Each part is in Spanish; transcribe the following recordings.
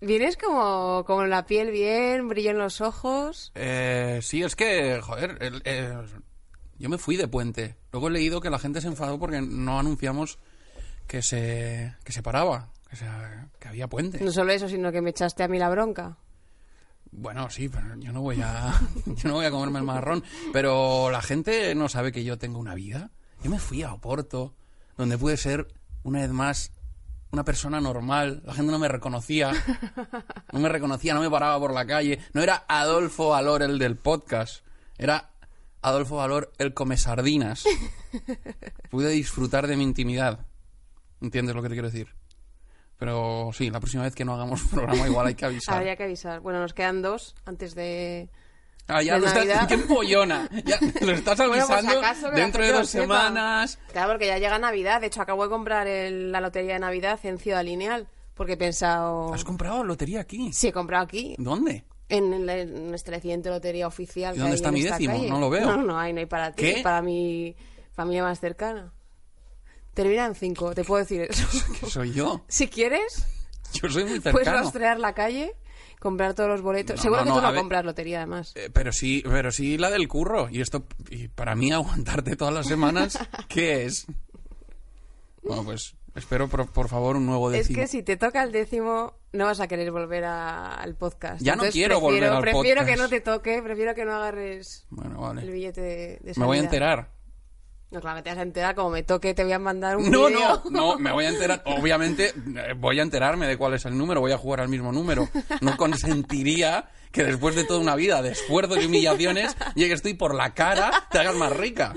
Vienes como, como la piel bien, brillo en los ojos. Eh, sí, es que, joder, el- eh, yo me fui de puente. Luego he leído que la gente se enfadó porque no anunciamos que se, que se paraba, que, se- que había puente. No solo eso, sino que me echaste a mí la bronca. Bueno, sí, pero yo no voy a, yo no voy a comerme el marrón. Pero la gente no sabe que yo tengo una vida. Yo me fui a Oporto, donde pude ser una vez más una persona normal. La gente no me reconocía. No me reconocía, no me paraba por la calle. No era Adolfo Valor el del podcast. Era Adolfo Valor el come sardinas. Pude disfrutar de mi intimidad. ¿Entiendes lo que te quiero decir? Pero sí, la próxima vez que no hagamos programa igual hay que avisar. Habría que avisar. Bueno, nos quedan dos antes de... Ah, ya de lo estás. ¡Qué pollona! Ya lo estás Bueno, pues, avisando ¿acaso que la dentro de dos sepa? semanas. Claro, porque ya llega Navidad. De hecho, acabo de comprar el- la lotería de Navidad en Ciudad Lineal. Porque he pensado... ¿Has comprado lotería aquí? Sí, he comprado aquí. ¿Dónde? En, el- en nuestra reciente lotería oficial. ¿Y dónde está mi décimo? calle. No lo veo. No, no hay, no hay para ti. ¿Qué? Para mi familia más cercana. Termina en cinco, te puedo decir eso. Soy yo. si quieres, Yo soy muy puedes rastrear la calle, comprar todos los boletos. No, Seguro no, que tú no compras lotería, además. Eh, pero sí, pero sí la del curro. Y esto, y para mí aguantarte todas las semanas, ¿qué es? Bueno, pues espero por, por favor un nuevo Es décimo. que si te toca el décimo, no vas a querer volver a- al podcast. Ya no quiero prefiero, volver al Prefiero que podcast. no te toque, prefiero que no agarres Bueno, el billete de, de Me voy a salida. enterar. No, claro, te vas a enterar. Como me toque, te voy a mandar un No, no, no, me voy a enterar. Obviamente, eh, voy a enterarme de cuál es el número, voy a jugar al mismo número. No consentiría que después de toda una vida de esfuerzos y humillaciones, llegues tú y por la cara te hagas más rica.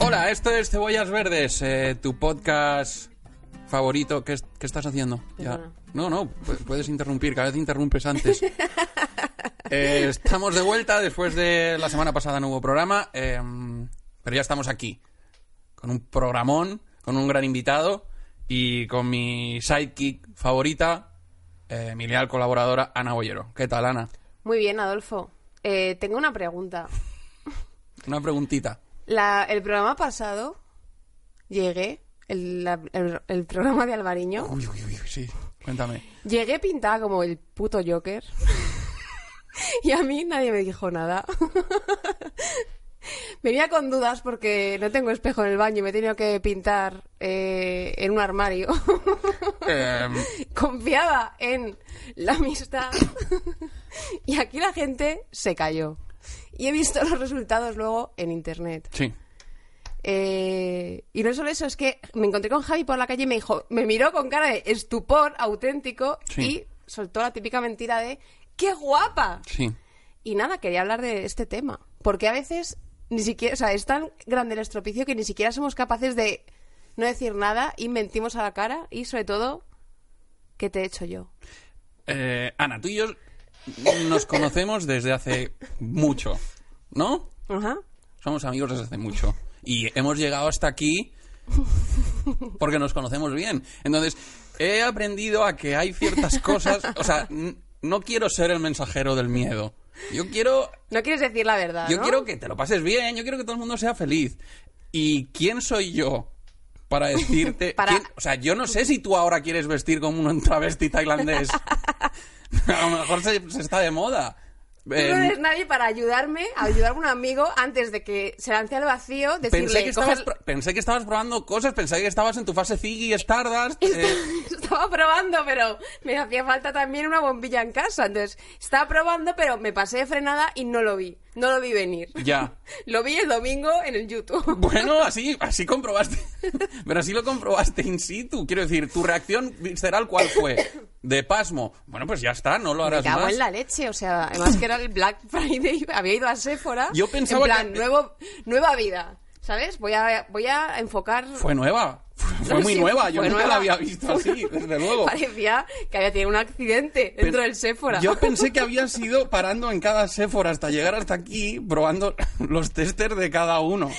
Hola, esto es Cebollas Verdes, eh, tu podcast favorito. ¿Qué, qué estás haciendo? Ya. No, no, pu- puedes interrumpir, cada vez interrumpes antes. Eh, estamos de vuelta después de la semana pasada no hubo programa, eh, pero ya estamos aquí con un programón, con un gran invitado y con mi sidekick favorita, eh, mi leal colaboradora Ana Bollero. ¿Qué tal, Ana? Muy bien, Adolfo. Eh, tengo una pregunta. Una preguntita. La- el programa pasado llegué, el, la- el- el programa de Alvariño, Uy, uy, uy, sí, cuéntame. llegué pintada como el puto Joker. y a mí nadie me dijo nada. Venía con dudas porque no tengo espejo en el baño y me he tenido que pintar eh, en un armario. Eh, Confiaba en la amistad. y aquí la gente se cayó. Y he visto los resultados luego en internet. sí. Eh, y no solo eso, es que me encontré con Javi por la calle y me dijo, me miró con cara de estupor auténtico Sí. y soltó la típica mentira de ¡qué guapa! Sí. Y nada, quería hablar de este tema. Porque a veces ni siquiera, o sea, es tan grande el estropicio que ni siquiera somos capaces de no decir nada y mentimos a la cara y sobre todo, ¿qué te he hecho yo? Eh, Ana, tú y yo nos conocemos desde hace mucho, ¿no? Ajá. Somos amigos desde hace mucho. Y hemos llegado hasta aquí porque nos conocemos bien. Entonces, he aprendido a que hay ciertas cosas. O sea, no quiero ser el mensajero del miedo. Yo quiero. No quieres decir la verdad, Yo ¿no? quiero que te lo pases bien. Yo quiero que todo el mundo sea feliz. ¿Y quién soy yo? Para decirte. Para- quién- O sea, yo no sé si tú ahora quieres vestir como un travesti tailandés. A lo mejor se, se está de moda. Tú no eres nadie para ayudarme, a ayudar a un amigo antes de que se lance al vacío, decirle, Pensé que, estabas, "Coge- pro- pensé que estabas probando cosas, pensé que estabas en tu fase Ziggy Stardust. eh, Estaba probando, pero me hacía falta también una bombilla en casa. Entonces, estaba probando, pero me pasé de frenada y no lo vi. No lo vi venir. ya. Lo vi el domingo en el YouTube. Bueno, así, así comprobaste. Pero así lo comprobaste in situ. Quiero decir, tu reacción visceral, ¿cuál fue? De pasmo. Bueno, pues ya está, no lo Me harás cago más. en la leche, o sea, además que era el Black Friday, había ido a Sephora. Yo pensaba en plan, que- nuevo, nueva vida. ¿Sabes? Voy a, voy a enfocar... Fue nueva. Fue, muy Sí, nueva. Yo nunca nueva. la había visto así, desde luego. Parecía que había tenido un accidente dentro del Sephora. Yo pensé que habías ido parando en cada Sephora hasta llegar hasta aquí, probando los testers de cada uno.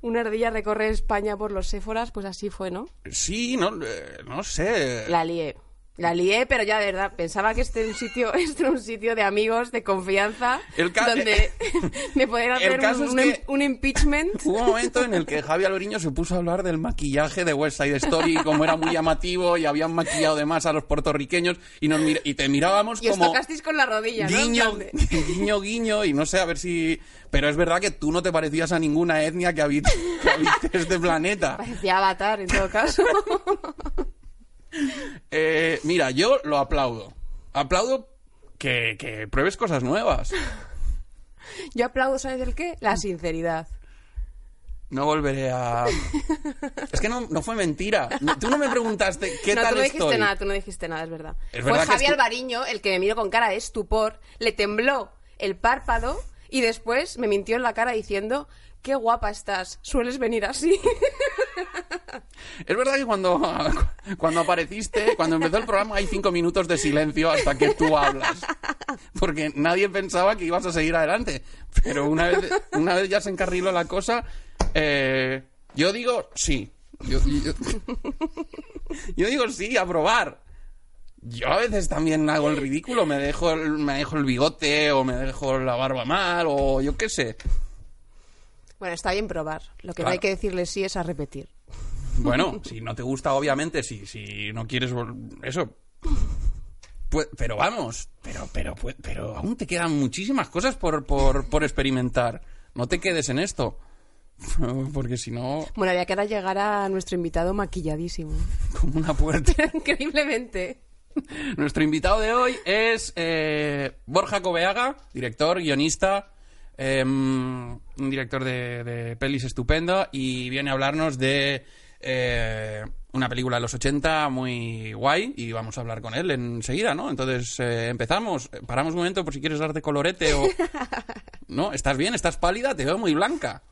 Una ardilla recorre España por los Sephoras, pues así fue, ¿no? Sí, no, eh, no sé. La lié. La lié, pero ya de verdad, pensaba que este era un sitio, este era un sitio de amigos, de confianza, El donde me podían hacer un, es un que- im- un impeachment. Hubo un momento en el que Javi Alberiño se puso a hablar del maquillaje de West Side Story, como era muy llamativo y habían maquillado de más a los puertorriqueños y, nos mira- y te mirábamos Y os como tocasteis con la rodilla, ¿no? Guiño, de- guiño, guiño y no sé, a ver si... Pero es verdad que tú no te parecías a ninguna etnia que habite, que habite este planeta. Parecía Avatar, en todo caso. Eh, mira, yo lo aplaudo. Aplaudo que, que pruebes cosas nuevas. Yo aplaudo, ¿sabes el qué? La sinceridad. No volveré a... Es que no, no fue mentira. No- Tú no me preguntaste qué no, tal tú no dijiste estoy. nada, tú no dijiste nada, es verdad. Es Fue verdad que Javi estu- Alvariño el que me miró con cara de estupor, le tembló el párpado y después me mintió en la cara diciendo, qué guapa estás, sueles venir así. Es verdad que cuando, cuando apareciste, cuando empezó el programa, hay cinco minutos de silencio hasta que tú hablas. Porque nadie pensaba que ibas a seguir adelante. Pero una vez, una vez ya se encarriló la cosa, eh, yo digo sí. Yo, yo- yo digo sí, a probar. Yo a veces también hago el ridículo, me dejo el, me dejo el bigote o me dejo la barba mal o yo qué sé. bueno, está bien probar. Lo que no hay que decirle sí es a repetir. Bueno, si no te gusta, obviamente, si, si no quieres eso. Pues, pero vamos, pero, pero, pues- pero aún te quedan muchísimas cosas por, por, por experimentar. No te quedes en esto. Porque si no, Bueno, había que ahora llegar a nuestro invitado maquilladísimo. como una puerta. Increíblemente. Nuestro invitado de hoy es eh, Borja Cobeaga, director, guionista, eh, un director de, de pelis estupendo y viene a hablarnos de eh, una película de los 80 muy guay y vamos a hablar con él enseguida, ¿no? Entonces eh, empezamos, paramos un momento por si quieres darte colorete o... ¿No? ¿Estás bien? ¿Estás pálida? Te veo muy blanca.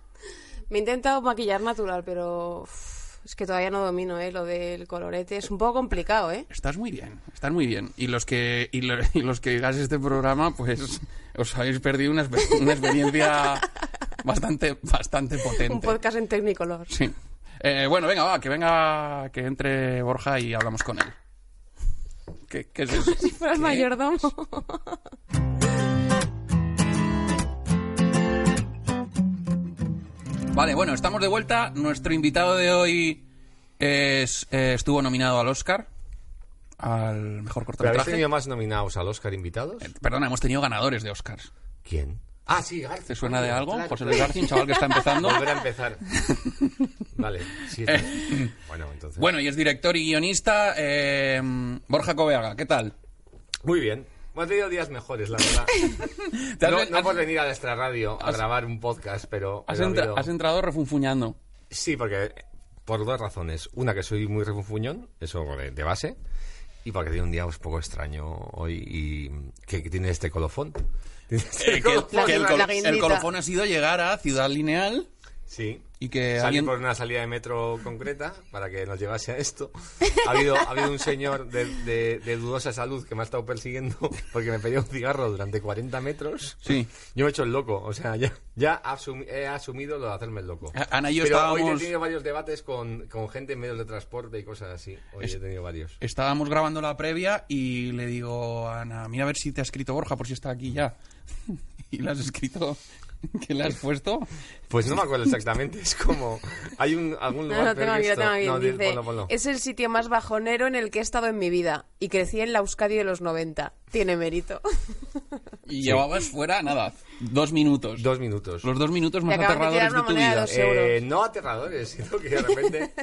Me he intentado maquillar natural, pero es que todavía no domino, ¿eh? Lo del colorete. Es un poco complicado, ¿eh? Estás muy bien, estás muy bien. Y los que y, lo- y los que digáis este programa, pues os habéis perdido una, experiencia bastante bastante potente. Un podcast en Technicolor. Sí. Eh, bueno, venga, va, que venga, que entre Borja y hablamos con él. ¿Qué, qué es eso? Si fueras mayordomo. Vale, bueno, estamos de vuelta. Nuestro invitado de hoy es, eh, estuvo nominado al Oscar, al mejor ¿Pero habéis cortometraje. tenido más nominados al Oscar invitados? Eh, Perdona, hemos tenido ganadores de Oscars. ¿Quién? Ah, sí, García. ¿Te suena de algo? claro. José Luis García, un chaval que está empezando. Volver a empezar. Vale, sí. sí. Bueno, entonces. Bueno, y es director y guionista. eh, Borja Coveaga, ¿qué tal? Muy bien. Hemos tenido días mejores, la verdad. ¿Te has no, no por venir a nuestra radio a has- grabar un podcast, pero. Has, entra- habido- has entrado refunfuñando. Sí, porque. Por dos razones. Una, que soy muy refunfuñón, eso de, de base. Y porque tiene un día un poco extraño hoy y. que, que tiene este colofón. Eh, que, el colofón ha sido llegar a Ciudad Lineal Sí. y que Salí alguien... por una salida de metro concreta para que nos llevase a esto. Ha habido, ha habido un señor de, de- de dudosa salud que me ha estado persiguiendo porque me pedía un cigarro durante 40 metros. Sí. Yo me he hecho el loco, o sea, ya, ya asumi- he asumido lo de hacerme el loco. Ana y yo Pero estábamos- hoy he tenido varios debates con, con gente en medios de transporte y cosas así. Hoy Es- he tenido varios. Estábamos grabando la previa y le digo a Ana, mira a ver si te ha escrito Borja por si está aquí ya. y le has escrito... ¿Qué le has puesto? Pues no me acuerdo exactamente, es como... Hay un, algún No, lugar no, tengo aquí, tengo aquí. No, di- Dice, ponlo, ponlo. es el sitio más bajonero en el que he estado en mi vida. Y crecí en la Euskadi de los 90. Tiene mérito. Y llevabas fuera, nada, dos minutos. Dos minutos. Los dos minutos más de aterradores de tu de vida. Eh, no aterradores, sino que de repente...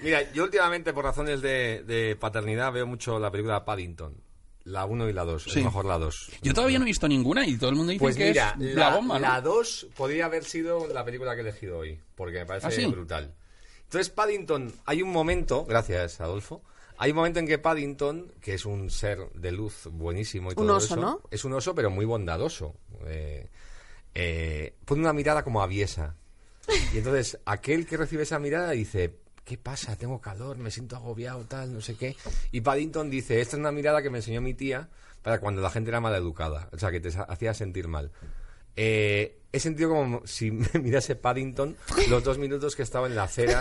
Mira, yo últimamente por razones de, de paternidad veo mucho la película Paddington. La 1 y la 2, Sí. mejor la 2. Yo todavía no he visto ninguna y todo el mundo dice Pues que mira, es la, la bomba, ¿no? la 2 podría haber sido la película que he elegido hoy, porque me parece ¿Ah, sí? brutal. Entonces, Paddington, hay un momento, gracias Adolfo, hay un momento en que Paddington, que es un ser de luz buenísimo y Un todo oso, eso, ¿no? es un oso pero muy bondadoso. eh, eh, pone una mirada como aviesa. Y entonces, aquel que recibe esa mirada dice, ¿qué pasa? Tengo calor, me siento agobiado, tal, no sé qué. Y Paddington dice, esta es una mirada que me enseñó mi tía para cuando la gente era mal educada, o sea, que te hacía sentir mal. Eh, he sentido como si me mirase Paddington los dos minutos que estaba en la acera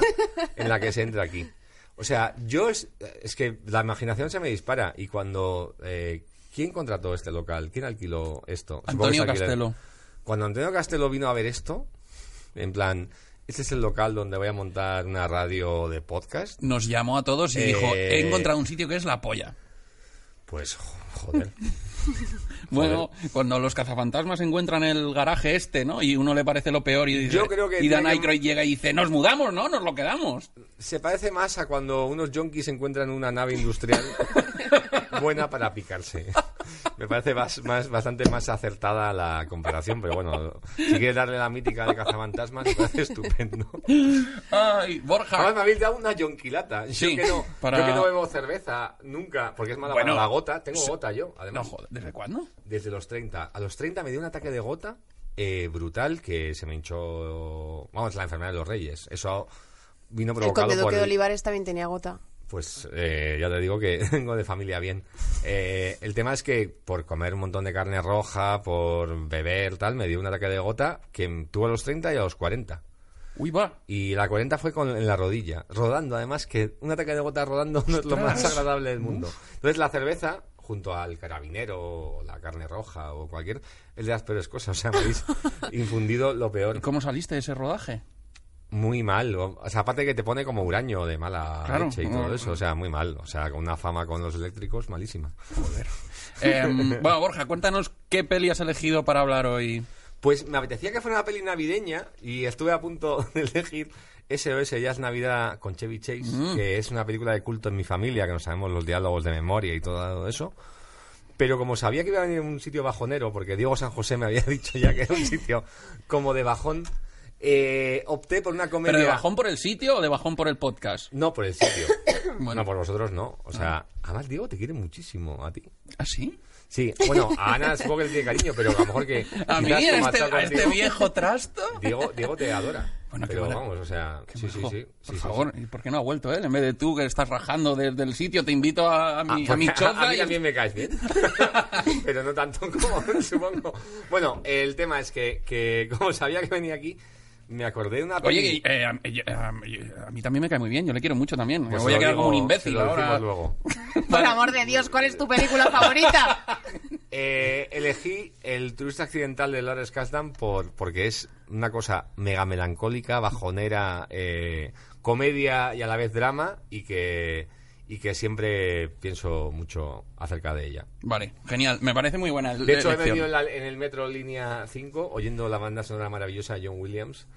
en la que se entra aquí. O sea, yo es, es que la imaginación se me dispara y cuando... eh, ¿Quién contrató este local? ¿Quién alquiló esto? Antonio. Castelo. Cuando Antonio Castelo vino a ver esto, en plan, este es el local donde voy a montar una radio de podcast, Nos llamó a todos y Eh, dijo, he encontrado un sitio que es la polla. pues jo- joder. Bueno, cuando los cazafantasmas encuentran el garaje este, ¿no? Y uno le parece lo peor y dice, Yo creo que y Dan que- Aykroyd llega y dice, nos mudamos, ¿no? Nos lo quedamos. Se parece más a cuando unos yonkis encuentran una nave industrial buena para picarse. Me parece más, más- bastante más acertada la comparación, pero bueno, si quieres darle la mítica de cazafantasmas, me parece estupendo. Ay, Borja. Además, me habéis dado una yonquilata. Yo, Sí, que no, para- yo que no bebo cerveza nunca, porque es mala Bueno, para la gota. Tengo gota yo, No, además. joder, ¿desde cuándo? Desde los 30. A los 30 me dio un ataque de gota eh, brutal que se me hinchó. Vamos, la enfermedad de los reyes. Eso vino El provocado conde por. duque de el- Olivares también tenía gota. Pues eh, ya te digo que vengo de familia bien. Eh, el tema es que por comer un montón de carne roja, por beber, tal, me dio un ataque de gota que tuvo a los 30 y a los 40. Uy, va. Y la 40 fue con, en la rodilla, rodando, además, que un ataque de gota rodando no es lo más agradable del mundo. Entonces la cerveza, junto al carabinero, o la carne roja, o cualquier, es de las peores cosas. O sea, me habéis infundido lo peor. ¿Cómo saliste de ese rodaje? Muy mal. O sea, aparte que te pone como huraño de mala Claro. leche y todo eso. O sea, muy mal. O sea, con una fama con los eléctricos malísima. Em, bueno, Borja, cuéntanos qué peli has elegido para hablar hoy. Pues me apetecía que fuera una peli navideña y estuve a punto de elegir SOS Ya es Navidad con Chevy Chase, que es una película de culto en mi familia, que no sabemos los diálogos de memoria y todo eso. Pero como sabía que iba a venir un sitio bajonero, porque Diego San José me había dicho ya que era un sitio como de bajón, eh, opté por una comedia... ¿Pero de bajón por el sitio o de bajón por el podcast? No, por el sitio. Bueno. No, por vosotros no. O sea, además Diego te quiere muchísimo a ti. ¿Ah, sí? Sí, bueno, a Ana supongo que le tiene cariño, pero a lo mejor que... ¿A mí, a este, a este viejo trasto? Diego, Diego te adora. Bueno, qué pero buena- vamos, o sea, Qué sí, sí, sí. Por sí, favor, sí. ¿y por qué no ha vuelto él? En vez de tú que estás rajando desde el sitio, te invito a, a mi, Ah, a mi choza. a mí y- también me caes bien. pero no tanto como supongo. Bueno, el tema es que, que como sabía que venía aquí, me acordé de una Oye, peli- eh, a, eh, a- a mí también me cae muy bien, yo le quiero mucho también. me Pues voy se a quedar como un imbécil ahora. luego. Por amor de Dios, ¿cuál es tu película favorita? Eh, elegí El turista accidental de Lawrence Kasdan por, porque es una cosa mega melancólica, bajonera, eh, comedia y a la vez drama y que, y que siempre pienso mucho acerca de ella. Vale, genial, me parece muy buena De hecho, he venido en, la- en el metro línea 5 oyendo la banda sonora maravillosa de John Williams,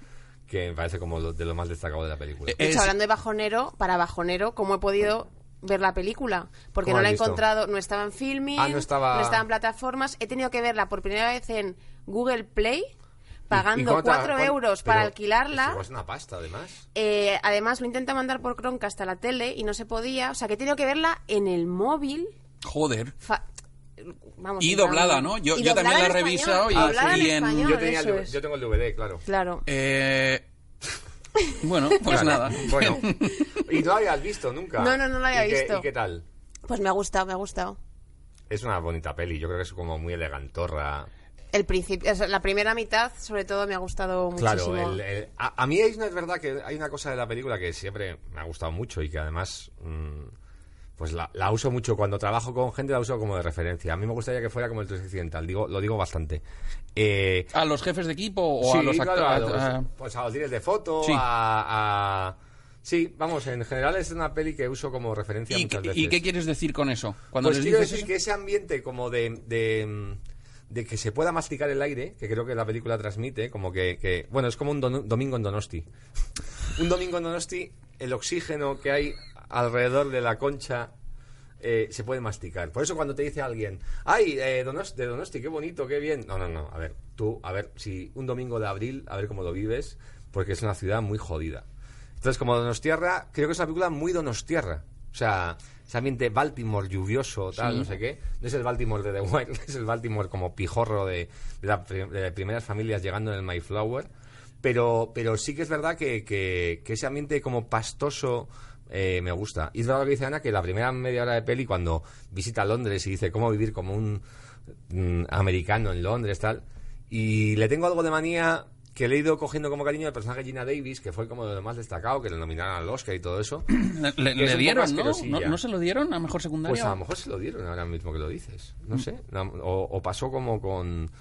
que me parece como lo- de lo más destacado de la película. De hecho, Es- hablando de bajonero, para bajonero, ¿cómo he podido ver la película? Porque ¿Cómo no la he visto? encontrado, no estaba en filming, Ah, no estaba- en plataformas. He tenido que verla por primera vez en Google Play, ¿Y pagando cómo te- 4 cuán- euros para pero alquilarla. Es una pasta, además. Eh, además, lo intenta mandar por Chromecast a la tele y no se podía. O sea, que he tenido que verla en el móvil. Joder. fa- Vamos, Y doblada, ¿no? Yo- y yo también la he revisado y- en en- español, Yo, tenía el yo tengo el DVD, claro. Claro. Eh... Bueno, pues nada. Bueno, y no la habías visto nunca. No, no, no la había ¿Y qué- visto. ¿Y qué tal? Pues me ha gustado, me ha gustado. Es una bonita peli, yo creo que es como muy elegantorra. El principio, la primera mitad, sobre todo, me ha gustado muchísimo. Claro, el- el- a, a mí es, es verdad que hay una cosa de la película que siempre me ha gustado mucho y que además mm, pues la, la uso mucho cuando trabajo con gente, la uso como de referencia. A mí me gustaría que fuera como el 3 digo, lo digo bastante. Eh, ¿A los jefes de equipo o sí, a los claro, a actores? los- Ah, pues a los directores de foto, Sí. a, a- Sí, vamos, en general es una peli que uso como referencia ¿Y, muchas qué- veces. ¿Y qué quieres decir con eso? Cuando Pues les quiero dices decir eso? que ese ambiente como de, de, de que se pueda masticar el aire, que creo que la película transmite, como que, que- bueno, es como un don- domingo en Donosti. un domingo en Donosti, el oxígeno que hay alrededor de la concha eh, se puede masticar. Por eso cuando te dice alguien, ay, eh, Donos- de Donosti, qué bonito, qué bien. No, no, no, a ver, tú, a ver, si un domingo de abril, a ver cómo lo vives, porque es una ciudad muy jodida. Entonces, como Donostierra, creo que es una película muy Donostierra. O sea, ese ambiente Baltimore lluvioso, tal, Sí. no sé qué. No es el Baltimore de The Wire, es el Baltimore como pijorro de, de, la de las primeras familias llegando en el Mayflower. Pero, pero sí que es verdad que, que- que ese ambiente como pastoso eh, me gusta. Y es verdad lo que dice Ana, que la primera media hora de peli, cuando visita Londres y dice cómo vivir como un mm, americano en Londres, tal. Y le tengo algo de manía que le he ido cogiendo como cariño al personaje Gina Davis, que fue como de lo más destacado, que le nominaron al Oscar y todo eso. Le, es dieron, ¿no? asquerosilla. ¿no? ¿No se lo dieron a mejor secundaria? Pues a lo mejor se lo dieron ahora mismo que lo dices. No sé. La- O, o pasó como con,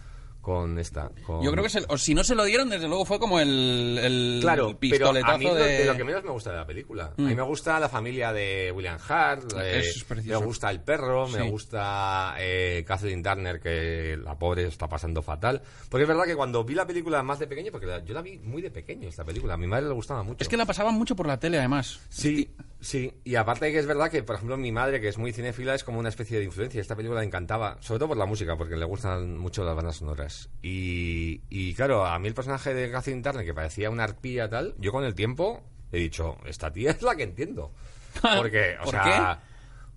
con esta. con- Yo creo que se- o si no se lo dieron, desde luego fue como el, el Claro, pero pistoletazo a mí lo- de... lo que menos me gusta de la película. A mí me gusta la familia de William Hart, eh, es me gusta el perro, me gusta eh, Kathleen Turner, que la pobre está pasando fatal. Porque es verdad que cuando vi la película más de pequeño, porque la- yo la vi muy de pequeño esta película, a mi madre le gustaba mucho. Es que la pasaban mucho por la tele, además. Sí, sí. Y aparte que es verdad que, por ejemplo, mi madre, que es muy cinéfila, es como una especie de influencia. Esta película le encantaba, sobre todo por la música, porque le gustan mucho las bandas sonoras. Y, y claro, a mí el personaje de Catherine Turner, que parecía una arpía tal, yo con el tiempo he dicho, esta tía es la que entiendo. Porque, o ¿Por sea...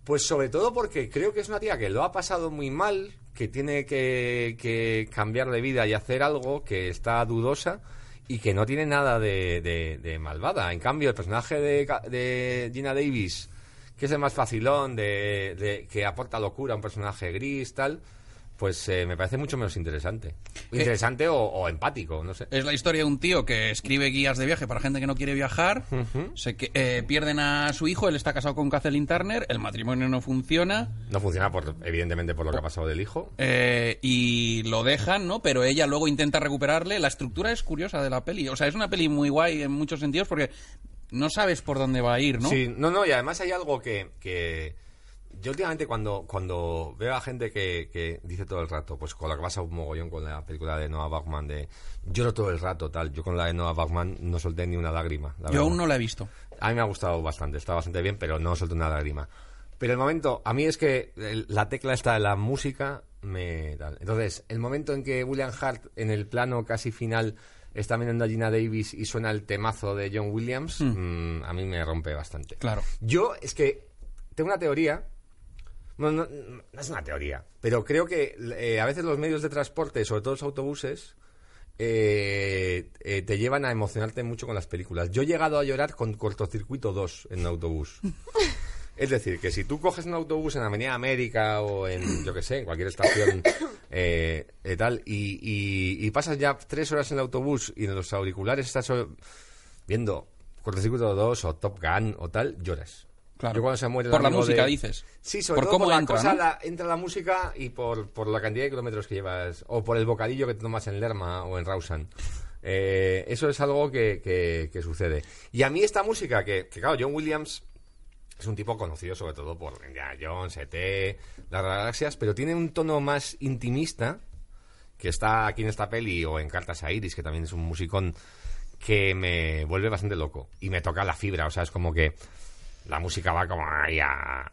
Pues sobre todo porque creo que es una tía que lo ha pasado muy mal, que tiene que, que cambiar de vida y hacer algo, que está dudosa y que no tiene nada de, de- malvada. En cambio, el personaje de, de Gina Davis, que es el más facilón, de- que aporta locura a un personaje gris, tal, pues eh, me parece mucho menos interesante. Interesante o, o empático, no sé. Es la historia de un tío que escribe guías de viaje para gente que no quiere viajar. se que, eh, pierden a su hijo, él está casado con Kathleen Turner, el matrimonio no funciona No funciona, por, evidentemente, por lo que ha pasado del hijo. eh, y lo dejan, ¿no? Pero ella luego intenta recuperarle. La estructura es curiosa de la peli. O sea, es una peli muy guay en muchos sentidos porque no sabes por dónde va a ir, ¿no? Sí, no, no, y además hay algo que, que yo últimamente cuando, cuando veo a gente que, que dice todo el rato, pues con lo que pasa un mogollón con la película de Noah Baumbach de lloro todo el rato, tal, yo con la de Noah Baumbach no solté ni una lágrima. la Yo verdad. aún no la he visto. A mí me ha gustado bastante, está bastante bien, pero no solté una lágrima. Pero el momento, a mí es que el- la tecla esta de la música me tal. Entonces, el momento en que William Hart, en el plano casi final, está mirando a Gina Davis y suena el temazo de John Williams, mm, a mí me rompe bastante. Claro. Yo es que tengo una teoría. No, no, no es una teoría, pero creo que eh, a veces los medios de transporte, sobre todo los autobuses, eh, eh, te llevan a emocionarte mucho con las películas. Yo he llegado a llorar con Cortocircuito 2 en un autobús. Es decir, que si tú coges un autobús en Avenida América o en, yo que sé, en cualquier estación eh, tal, y, y- y pasas ya tres horas en el autobús y en los auriculares estás viendo Cortocircuito 2 o Top Gun o tal, lloras. Claro. Yo cuando se muere Por la música, de- dices. Sí, sobre Por todo cómo por la entra, cosa, ¿no? la- entra la música y por, por la cantidad de kilómetros que llevas, o por el bocadillo que te tomas en Lerma o en Rausan. Eh, eso es algo que, que- que sucede. Y a mí esta música, que, que claro, John Williams es un tipo conocido sobre todo por Indiana Jones, E.T., las galaxias, pero tiene un tono más intimista, que está aquí en esta peli, o en Cartas a Iris, que también es un musicón que me vuelve bastante loco. Y me toca la fibra, o sea, es como que la música va como ahí a,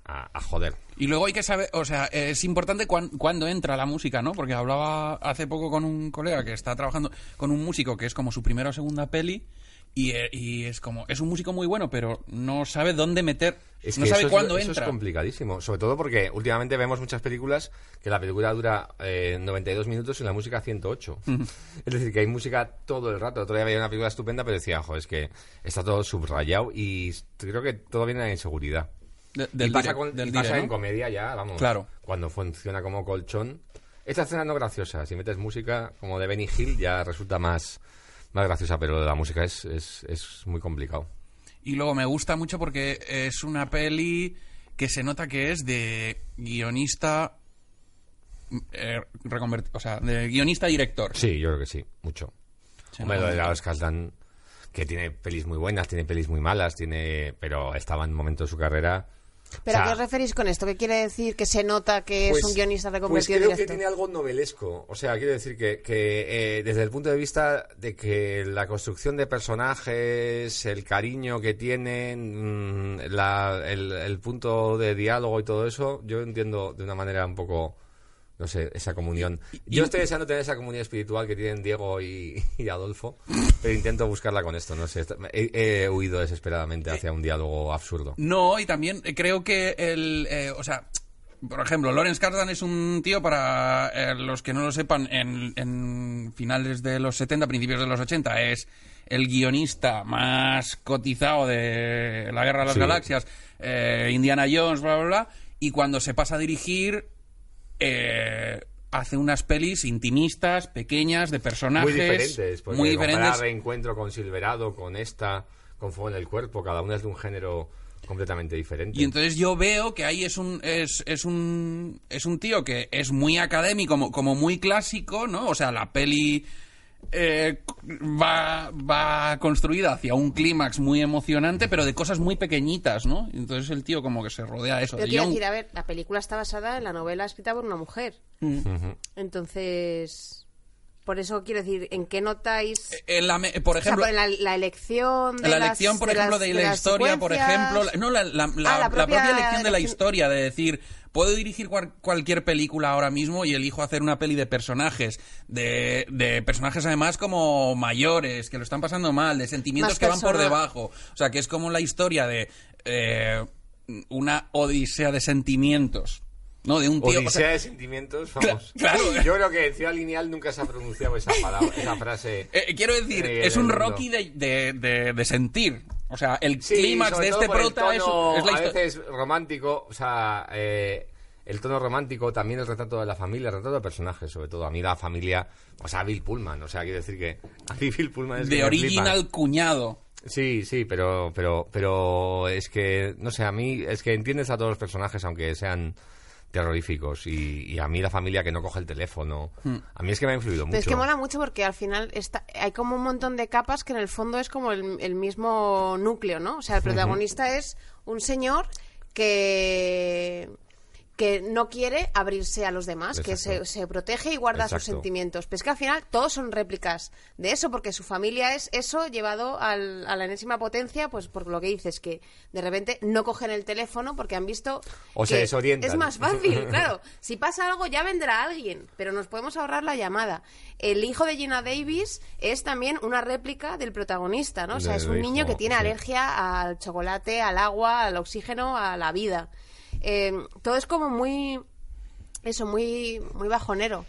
joder. Y luego hay que saber, o sea, es importante cuán- cuándo entra la música, ¿no? Porque hablaba hace poco con un colega que está trabajando con un músico que es como su primera o segunda peli y, eh, y es como, es un músico muy bueno, pero no sabe dónde meter, Es no que sabe eso es- cuándo eso entra. es complicadísimo, sobre todo porque últimamente vemos muchas películas que la película dura eh, 92 minutos y la música 108. Es decir, que hay música todo el rato. Otro día veía una película estupenda, pero decía, ojo, es que está todo subrayado y creo que todo viene de la inseguridad. De- del y pasa, con- del y pasa dire, en ¿no? comedia ya, vamos. Claro. Cuando funciona como colchón. Esta escena no es graciosa. Si metes música como de Benny Hill ya resulta más, más graciosa, pero la música es, es, es muy complicado. Y luego me gusta mucho porque es una peli que se nota que es de guionista, eh, reconverti- o sea, de guionista director. Sí, yo creo que sí, mucho. Sí, Hombre, lo de. Lars Kasdan, que tiene pelis muy buenas, tiene pelis muy malas, tiene pero estaba en un momento de su carrera. ¿Pero o a qué os referís con esto? ¿Qué quiere decir que se nota que pues- es un guionista Pues reconvertido creo que tiene algo novelesco. O sea, quiero decir que, que, eh, desde el punto de vista de que la construcción de personajes, el cariño que tienen, mm, la- el, el punto de diálogo y todo eso, yo entiendo de una manera un poco, no sé, esa comunión. Yo estoy deseando tener esa comunión espiritual que tienen Diego y, y Adolfo, pero intento buscarla con esto, no sé. He, he huido desesperadamente hacia un diálogo absurdo. No, y también creo que el, eh, o sea, por ejemplo, Lawrence Kasdan es un tío, para eh, los que no lo sepan, en, en finales de los 70, principios de los 80, es el guionista más cotizado de la Guerra de las Sí. Galaxias, eh, Indiana Jones, bla, bla, bla, y cuando se pasa a dirigir, eh, hace unas pelis intimistas, pequeñas, de personajes Muy diferentes. Porque muy diferentes. Reencuentro con Silverado, con esta, con Fuego en el Cuerpo, cada una es de un género completamente diferente. Y entonces yo veo que ahí es un es, es un es un tío que es muy académico, como, como muy clásico, ¿no? O sea, la peli eh, va, va construida hacia un clímax muy emocionante, pero de cosas muy pequeñitas, ¿no? Y Entonces el tío como que se rodea de eso. Pero de quiero decir, a ver, la película está basada en la novela escrita por una mujer. Entonces, por eso quiero decir, ¿en qué notáis? en la por O sea, ejemplo, por la, la elección de la las- elección, por de ejemplo, las- de la historia, por ejemplo, no, la, Ah, propia, propia elección de la historia, de decir, puedo dirigir cual- cualquier película ahora mismo y elijo hacer una peli de personajes, de, de personajes además como mayores, que lo están pasando mal, de sentimientos que van por debajo. O sea, que es como la historia de eh, una odisea de sentimientos. ¿No? De un tío. o sea, Odisea de sentimientos, vamos. claro. Yo creo que en Ciudad Lineal nunca se ha pronunciado esa palabra, esa frase. eh, quiero decir, Eh, es un. Rocky de, de- de- sentir. O sea, el Sí, clímax de este prota es, es la a historia. veces romántico, o sea, eh, el tono romántico, también el retrato de la familia, el retrato de personajes, sobre todo. A mí la familia, o sea, Bill Pullman, o sea, quiero decir que a mí Bill Pullman es de original cuñado. Sí, sí, pero, pero, pero es que, no sé, a mí es que entiendes a todos los personajes, aunque sean terroríficos. Y, y a mí la familia que no coge el teléfono, Hmm. a mí es que me ha influido mucho. Pero es que mola mucho porque al final está, hay como un montón de capas que en el fondo es como el, el mismo núcleo, ¿no? O sea, el protagonista es un señor que que no quiere abrirse a los demás, que se, se protege y guarda sus sentimientos. Pero es que al final todos son réplicas de eso, porque su familia es eso llevado al- a la enésima potencia, pues por lo que dices, que de repente no cogen el teléfono porque han visto O que se desorientan. Es más fácil, claro. Si pasa algo ya vendrá alguien, pero nos podemos ahorrar la llamada. El hijo de Gina Davis es también una réplica del protagonista, ¿no? O sea, es un niño que tiene alergia al chocolate, al agua, al oxígeno, a la vida. Eh, todo es como muy eso muy muy bajonero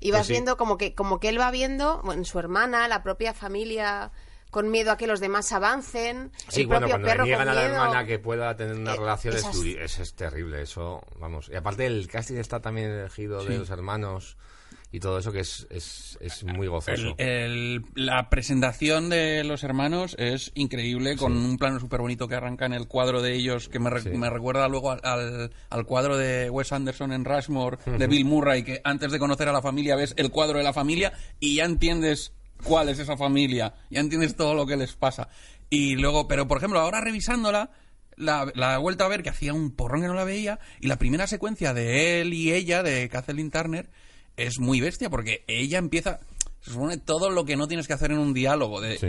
y vas Pues sí. viendo como que como que él va viendo bueno, su hermana la propia familia con miedo a que los demás avancen Sí, el bueno, propio cuando perro niegan con a la miedo. hermana que pueda tener una Eh, relación es, esas- es, es terrible, eso, vamos. Y aparte el casting está también elegido de los hermanos y todo eso que es, es, es muy gozoso. El- el- la presentación de los hermanos es increíble, con un plano súper bonito que arranca en el cuadro de ellos, que me, re- Sí. me recuerda luego al, al- cuadro de Wes Anderson en Rushmore, de Bill Murray, que antes de conocer a la familia ves el cuadro de la familia y ya entiendes cuál es esa familia, ya entiendes todo lo que les pasa. Y luego, pero por ejemplo, ahora revisándola, la, la he vuelto a ver que hacía un porrón que no la veía, y la primera secuencia de él y ella, de Kathleen Turner, es muy bestia, porque ella empieza, se supone todo lo que no tienes que hacer en un diálogo, de Sí,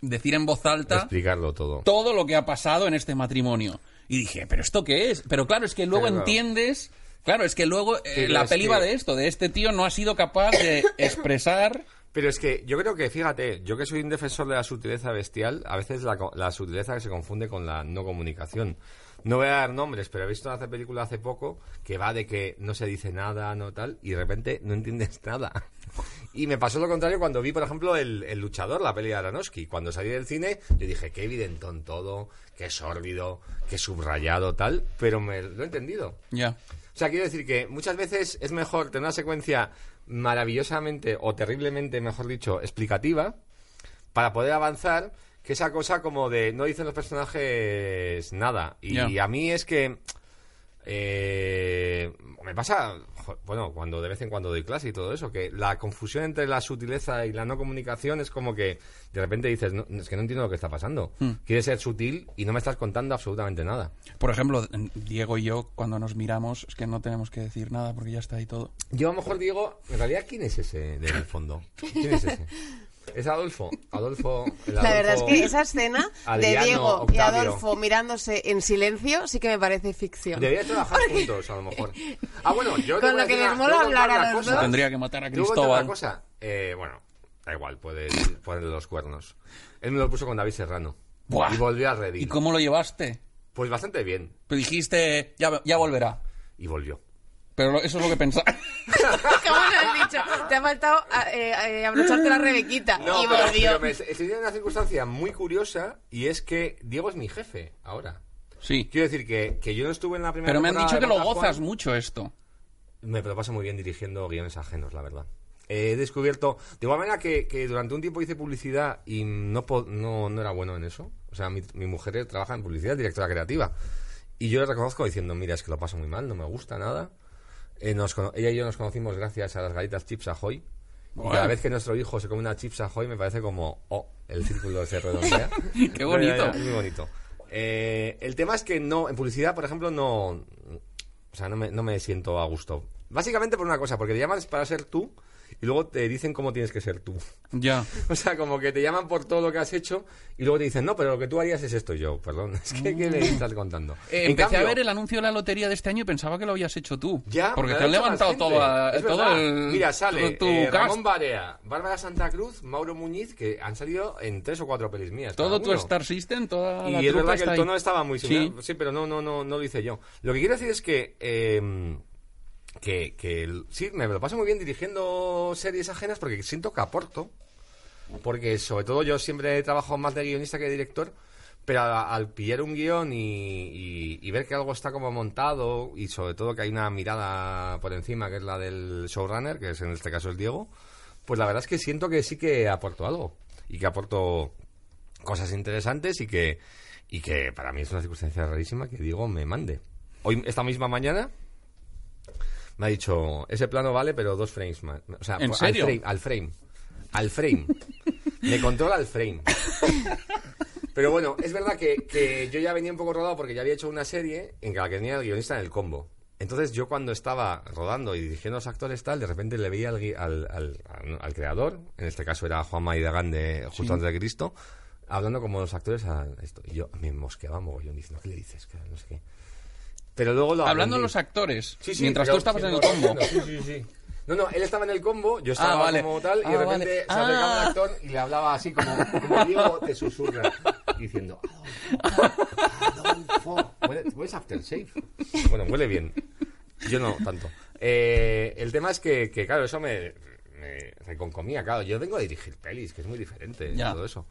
decir en voz alta explicarlo todo. todo lo que ha pasado en este matrimonio. Y dije, ¿pero esto qué es? Pero claro, es que luego Claro. entiendes... Claro, es que luego eh, la peli que- va de esto, de este tío no ha sido capaz de expresar... Pero es que yo creo que, fíjate, yo que soy un defensor de la sutileza bestial, a veces la, la sutileza que se confunde con la no comunicación. No voy a dar nombres, pero he visto una película hace poco que va de que no se dice nada, no tal, y de repente no entiendes nada. Y me pasó lo contrario cuando vi, por ejemplo, El, El Luchador, la peli de Aronofsky. Cuando salí del cine, yo dije, qué evidentón todo, qué sórdido, qué subrayado, tal, pero me lo he entendido. Ya. O sea, quiero decir que muchas veces es mejor tener una secuencia maravillosamente o terriblemente, mejor dicho, explicativa para poder avanzar que esa cosa como de no dicen los personajes nada. Y a mí es que eh, me pasa, bueno, cuando de vez en cuando doy clase y todo eso, que la confusión entre la sutileza y la no comunicación es como que de repente dices, no, es que no entiendo lo que está pasando. Quieres ser sutil y no me estás contando absolutamente nada. Por ejemplo, Diego y yo, cuando nos miramos, es que no tenemos que decir nada porque ya está ahí todo. Yo a lo mejor digo, en realidad, ¿quién es ese del fondo? ¿Quién es ese? Es Adolfo. Adolfo. el La verdad es Adolfo- que esa escena de Diego y Octavio. Adolfo mirándose en silencio sí que me parece ficción. Deberíais trabajar juntos, a lo mejor. Ah, bueno, yo Con lo que les una- mola hablar a los cosa. dos. Tendría que matar a Cristóbal. cosa. Eh, bueno, da igual, puedes ponerle los cuernos. Él me lo puso con David Serrano. Buah. Y volvió a Reddit. ¿Y cómo lo llevaste? Pues bastante bien. Pues dijiste, ya, ya volverá. Y volvió. Pero lo- eso es lo que pensaba. ¿Cómo lo has dicho? Te ha faltado a- eh, eh, abrocharte la rebequita. No, y pero, volvió. pero me estoy en una circunstancia muy curiosa y es que Diego es mi jefe ahora. Sí. Quiero decir que, que yo no estuve en la primera Pero me han dicho que lo gozas mucho esto. Me lo paso muy bien dirigiendo guiones ajenos, la verdad. He descubierto, de igual manera que, que durante un tiempo hice publicidad y no, po- no, no era bueno en eso. O sea, mi, mi mujer trabaja en publicidad, directora creativa. Y yo le reconozco diciendo, mira, es que lo paso muy mal, no me gusta nada. Eh, nos ella y yo nos conocimos gracias a las galletas Chips Ahoy. Y Bueno. cada vez que nuestro hijo se come una Chips Ahoy me parece como, oh, el círculo se redondea. Qué bonito. Ya, ya, Es muy bonito. Eh, el tema es que no, en publicidad, por ejemplo, no. O sea, no me, no me siento a gusto. Básicamente por una cosa, porque te llaman para ser tú y luego te dicen cómo tienes que ser tú. Ya. O sea, como que te llaman por todo lo que has hecho y luego te dicen, no, pero lo que tú harías es esto. Y yo, perdón, es que ¿qué me estás contando? Eh, En empecé cambio- a ver el anuncio de la lotería de este año y pensaba que lo habías hecho tú. Ya, Porque te han levantado más todo, el. Mira, sale tu eh. Ramón Barea, Bárbara Santa Cruz, Mauro Muñiz, que han salido en tres o cuatro pelis mías. Todo tu. Star System, toda la Y es verdad que el ahí. tono estaba muy similar. Sí. Sí, pero no, no, no, no lo hice yo. Lo que quiero decir es que, eh, que, que el- sí, me lo paso muy bien dirigiendo series ajenas porque siento que aporto. Porque sobre todo yo siempre he trabajado más de guionista que de director. Pero al pillar un guion y, y- y ver que algo está como montado y sobre todo que hay una mirada por encima que es la del showrunner, que es en este caso el Diego, pues la verdad es que siento que sí que aporto algo y que aporto cosas interesantes y que, y que para mí es una circunstancia rarísima que Diego me mande. Hoy, esta misma mañana, me ha dicho, ese plano vale, pero dos frames más. O sea, ¿En al frame, al frame. Al frame. me controla el frame. Pero bueno, es verdad que, que yo ya venía un poco rodado porque ya había hecho una serie en que la que tenía el guionista en el combo. Entonces yo cuando estaba rodando y dirigiendo a los actores tal, de repente le veía al, al, al- al- al creador, en este caso era Juan Maidagán de Justo Sí. antes de Cristo, hablando como los actores a esto. Y yo me mosqueaba mogollón diciendo, ¿qué le dices? Que no sé qué. Pero luego lo Hablando de los actores, Sí, sí, mientras tú estabas en el combo. Sí, sí, sí. No, no, él estaba en el combo, yo estaba Ah, vale. como tal, y Ah, de repente vale. se acercaba Ah. el actor y le hablaba así como, como Diego te susurra, diciendo, Adolfo, Adolfo. Huele, hueles aftershave. Bueno, huele bien. Yo no tanto. Eh, el tema es que, que, claro, eso me, me reconcomía, claro. Yo vengo a dirigir pelis, que es muy diferente Ya. todo eso.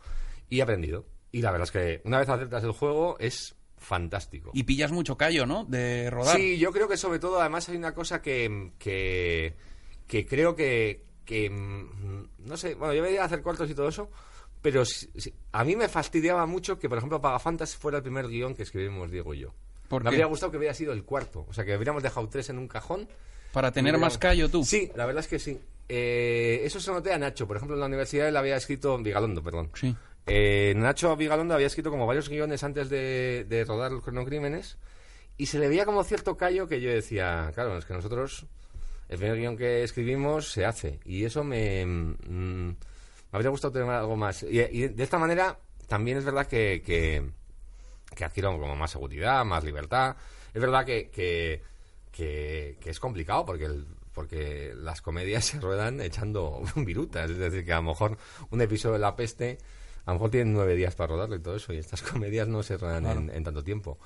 Y he aprendido. Y la verdad es que una vez aceptas el juego es fantástico. Y pillas mucho callo, ¿no? De rodar. Sí, yo creo que sobre todo, además hay una cosa que, que, que creo que, que, mm, no sé, bueno, yo veía hacer cortos y todo eso, pero si- si- a mí me fastidiaba mucho que, por ejemplo, Pagafantas fuera el primer guion que escribimos Diego y yo. ¿Por me qué? habría gustado que hubiera sido el cuarto, o sea, que hubiéramos dejado tres en un cajón. Para tener más callo tú. Sí, la verdad es que sí. Eh, eso se noté a Nacho, por ejemplo, en la universidad él había escrito, Vigalondo, perdón. Sí. Eh, Nacho Vigalondo había escrito como varios guiones antes de, de rodar los cronocrímenes y se le veía como cierto callo que yo decía, claro, es que nosotros el primer guion que escribimos se hace y eso me, mm, me habría gustado tener algo más. Y, de esta manera también es verdad que, que, que como más seguridad, más libertad. Es verdad que, que, que- que es complicado porque el- porque las comedias se ruedan echando virutas. Es decir, que a lo mejor un episodio de La Peste, a lo mejor tienen nueve días para rodarlo y todo eso, y estas comedias no se ruedan en, en tanto tiempo.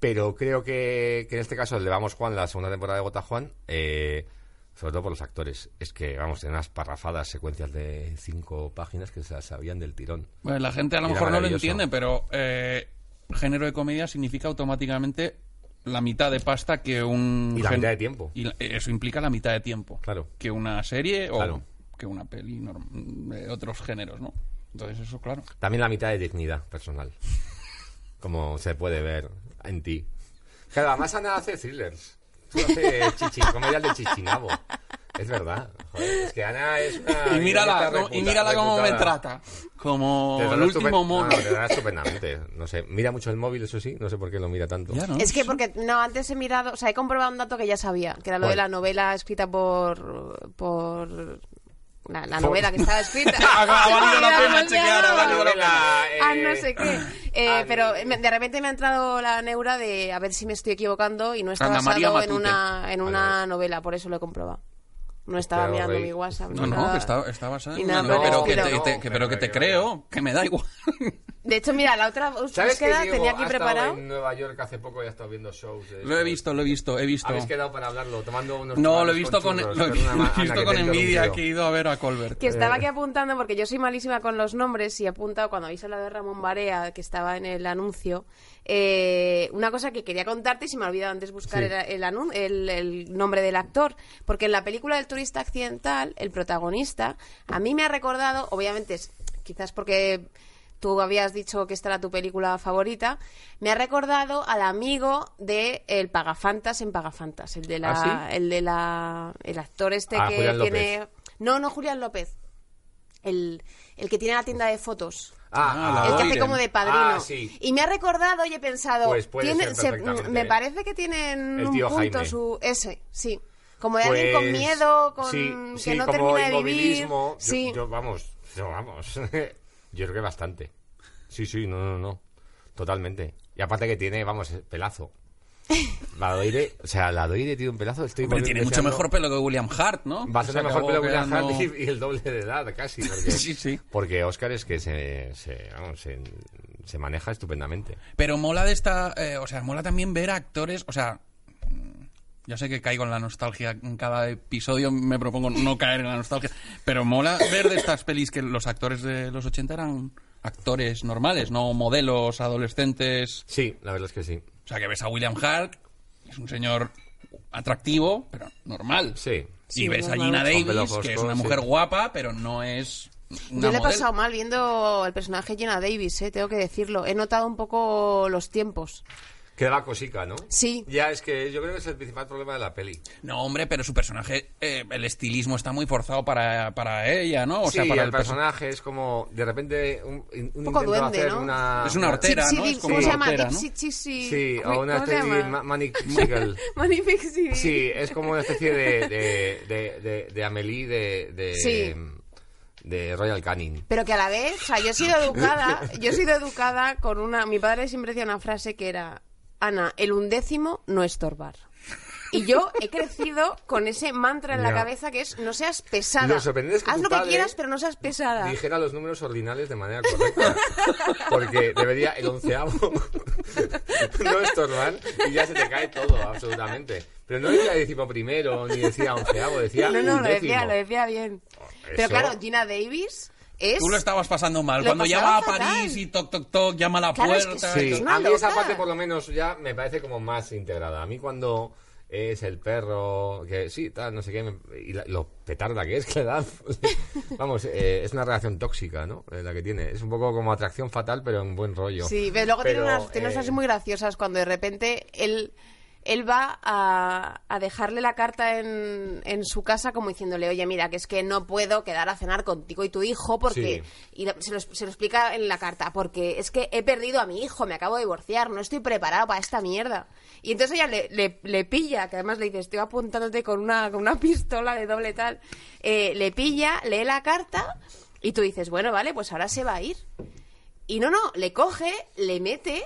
Pero creo que, que en este caso le vamos Juan, la segunda temporada de Gota Juan, eh, sobre todo por los actores. Es que, vamos, tienen unas parrafadas secuencias de cinco páginas que se las sabían del tirón. Bueno, la gente a lo Era mejor no lo entiende, pero eh, género de comedia significa automáticamente la mitad de pasta que un... Y la mitad de tiempo. Y la- eso implica la mitad de tiempo. Claro. Que una serie o Claro. que una peli otros géneros, ¿no? Entonces eso, claro. También la mitad de dignidad personal. Como se puede ver en ti. Claro, además Ana hace thrillers. Tú haces chichi, comedias de chichinabo. Es verdad. Joder, es que Ana es una... y mírala, cómo- y mírala cómo me trata. Como el último móvil. No, te trata estupendamente. No sé, mira mucho el móvil, eso sí. No sé por qué lo mira tanto. Ya, ¿no? Es que porque, no, antes he mirado, o sea, he comprobado un dato que ya sabía, que era lo de la novela escrita por... por... La, la novela que estaba escrita. Ha valido la pena ¿Cómo se chequear, ha valido la eh, Ah, no sé qué. Eh, ah, pero me- de repente me ha entrado la neura de a ver si me estoy equivocando y no está Ana María basado en una, en una vale. novela, por eso lo he comprobado. No estaba Pero, mirando Rey, mi WhatsApp. No, no, nada. que está, está basada Y en una novela, el pero que te, te- que- pero que te No, creo, que me da igual. De hecho, mira, la otra ¿Sabes que búsqueda Diego tenía aquí ha preparado. en Nueva York hace poco y ha estado viendo shows? de Lo he visto, lo he visto, he visto. Habéis quedado para hablarlo, tomando unos No, lo he visto con, churros, lo he visto con envidia que he ido a ver a Colbert. Que Eh. estaba aquí apuntando, porque yo soy malísima con los nombres y he apuntado cuando habéis hablado de Ramón Barea, que estaba en el anuncio, eh, una cosa que quería contarte y se me ha olvidado antes buscar Sí. el, el anun- el- el nombre del actor. Porque en la película del turista accidental, el protagonista, a mí me ha recordado, obviamente, es- quizás porque tú habías dicho que esta era tu película favorita, me ha recordado al amigo de el Pagafantas en Pagafantas, el de la, ¿Ah, sí? el de la, el actor este Ah, que Julián López. tiene, no, no Julián López, el, el que tiene la tienda de fotos. Ah, la El que hace como de padrino. Ah, sí. Y me ha recordado y he pensado, Pues puede tiene- ser se- me parece que tienen El un punto Jaime. su ese, sí. Como de alguien con Pues, miedo, con sí, que sí, no como termina de vivir. Yo- Sí. Yo, vamos, yo, vamos. yo creo que bastante. Sí, sí, no, no, no. Totalmente. Y aparte que tiene, vamos, pelazo. La Doire, o sea, la Doire tiene un pelazo. Estoy Hombre, tiene mucho mejor pelo que William Hart, ¿no? Va a ser Se mejor pelo que William quedando- Hart y, y el doble de edad, casi. Porque, Sí, sí. Porque Oscar es que se, se, vamos, se, se maneja estupendamente. Pero mola de esta... eh, o sea, mola también ver a actores... O sea, ya sé que caigo en la nostalgia en cada episodio, me propongo no caer en la nostalgia, pero mola ver de estas pelis que los actores de los 80 eran actores normales, no modelos adolescentes. Sí, la verdad es que sí. O sea, que ves a William Hart, es un señor atractivo, pero normal. Sí. y ves a. Gina Davis, fosco, que es una sí. mujer guapa, pero no es una Yo le he pasado mal viendo el personaje Gina Davis, eh, tengo que decirlo. He notado un poco los tiempos. Queda cosica, ¿no? Sí. Ya, es que yo creo que es el principal problema de la peli. No, hombre, pero su personaje, eh, el estilismo está muy forzado para, para ella, ¿no? O sí, sea, para el, el, perso- personaje es como, de repente, un, un poco intento de duende, hacer ¿no? una... Es una hortera, ¿no? Es como ¿Cómo se una llama? hortera, ¿no? Sí, o una ¿cómo se especie ma- Sí, es como una especie de, de, de, de, de Amelie de, de, Sí. de Royal Canin. Pero que a la vez, o sea, yo he sido educada, yo he sido educada con una, mi padre siempre decía una frase que era, Ana, el undécimo no estorbar. Y yo he crecido con ese mantra en la cabeza que es, no seas pesada. Lo sorprendente es que Haz tu lo que quieras, pero no seas pesada. Dijera los números ordinales de manera correcta. Porque debería el onceavo no estorbar y ya se te cae todo, absolutamente. Pero no decía décimo primero, ni decía onceavo, decía No, no, lo undécimo. decía, lo decía bien. Pero Eso- claro, Gina Davis es... Tú lo estabas pasando mal. Lo Cuando pasaba llama a fatal. París y toc, toc, toc, llama a la Claro, es que puerta. sí. Es a mí esa parte por lo menos ya me parece como más integrada. A mí cuando es el perro que sí, tal, no sé qué, me- y la- lo petarda que es que le da. Vamos, eh, es una relación tóxica, ¿no? Eh, la que tiene. Es un poco como atracción fatal, pero en buen rollo. Sí, pero luego tiene unas, tiene unas eh, muy graciosas cuando de repente él, él va a, a dejarle la carta en, en su casa como diciéndole, oye, mira, que es que no puedo quedar a cenar contigo y tu hijo porque... Y se, lo, se lo explica en la carta, porque es que he perdido a mi hijo, me acabo de divorciar, no estoy preparado para esta mierda. Y entonces ella le, le, le pilla, que además le dice, estoy apuntándote con una, con una pistola de doble tal, eh, le pilla, lee la carta y tú dices, bueno, vale, pues ahora se va a ir. Y no, no, le coge, le mete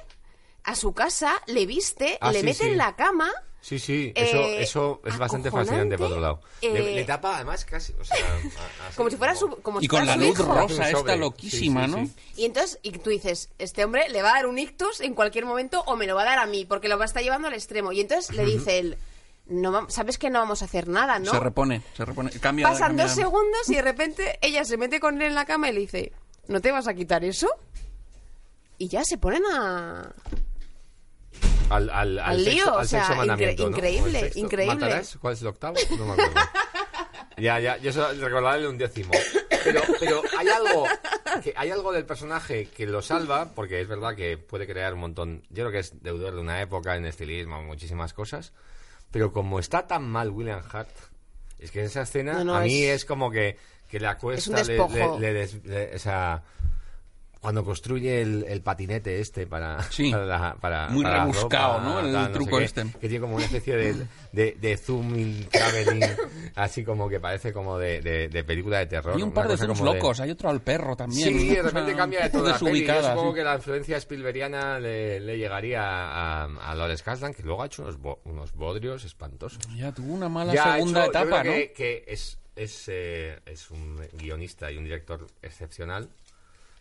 a su casa, le viste, Ah, le sí, mete sí. en la cama. Sí, sí, eso, Eh, eso es bastante fascinante por otro lado. Le, eh, le tapa además casi, o sea, a- Como si fuera su, como Y si con la su luz hijo. rosa sobre. loquísima, Sí, sí, ¿no? sí. Y entonces, y tú dices, este hombre le va a dar un ictus en cualquier momento o me lo va a dar a mí, porque lo va a estar llevando al extremo. Y entonces le dice él, no, sabes que no vamos a hacer nada, ¿no? Se repone, se repone. Cambia, Pasan cambia- dos segundos y de repente ella se mete con él en la cama y le dice, ¿no te vas a quitar eso? Y ya se ponen a... Al, al, al, lío, sexto, o al sea, incre- mandamiento, increíble, ¿O el sexto? increíble. ¿Matarás? ¿Cuál es el octavo? No me acuerdo. ya, ya, yo solo recordarle un décimo. Pero, pero hay algo que hay algo del personaje que lo salva, porque es verdad que puede crear un montón. Yo creo que es deudor de una época en estilismo, muchísimas cosas. Pero como está tan mal William Hart, es que esa escena No, no, a mí es- es como que, que le acuesta, Es un le- despojo. le- le des- le- o sea, cuando construye el, el patinete este para, Sí. para, la- para- Muy para rebuscado, ropa, ¿no? El tal, truco sé qué, este. Que tiene como una especie de, de, de zooming, traveling, así como que parece como de, de, de película de terror. Hay un par de zooms locos, hay otro al perro también. Sí, de repente cambia de. Yo desubicada, supongo sí. que la influencia Spielbergiana le, le llegaría a, a Lawrence Kasdan, que luego ha hecho unos, bo- unos bodrios espantosos. Ya tuvo una mala Ya segunda hecho- yo etapa, creo ¿no? que, que es, es, eh, es un guionista y un director excepcional,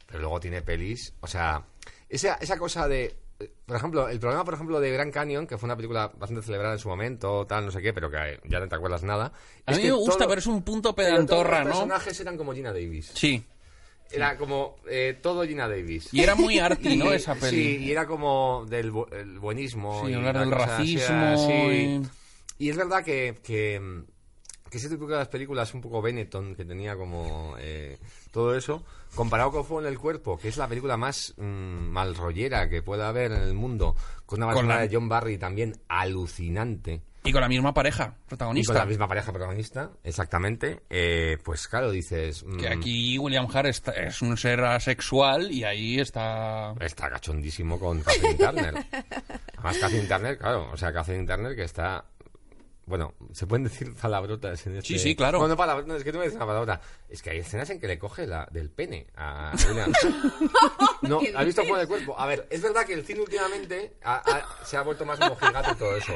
pero luego tiene pelis. O sea, esa, esa cosa de. eh, Por ejemplo, el problema, por ejemplo, de Grand Canyon, que fue una película bastante celebrada en su momento, tal, no sé qué, pero que eh, ya no te acuerdas nada. A es mí que me gusta, todo- pero es un punto pedantorra, los ¿no? personajes eran como Gina Davis. Sí. Era como eh, todo Gina Davis. Y era muy arty, ¿no? Esa peli. Sí, y era como del bu- el buenismo. Sí, y hablar del racismo. así. y- Y es verdad que, que, que ese tipo de las películas un poco Benetton, que tenía como eh, todo eso, comparado con Fuego en el Cuerpo, que es la película más mm, mal rollera que pueda haber en el mundo, con una Con banda la- de John Barry también alucinante. Y con la misma pareja, Y protagonista. con la misma pareja protagonista, exactamente. eh, pues claro, dices... mm, Que aquí William Hart está- es un ser asexual y ahí está... Está cachondísimo con Catherine Turner. Además, Catherine Turner, claro, o sea, Catherine Turner que está... Bueno, se pueden decir palabrotas en este... Sí, sí, claro. Bueno, palabrotas, no, es que tú me dices una palabrota. Es que hay escenas en que le coge la del pene a William. no, ¿has visto fuera del cuerpo? A ver, es verdad que el cine últimamente ha- ha- se ha vuelto más mojigato y todo eso.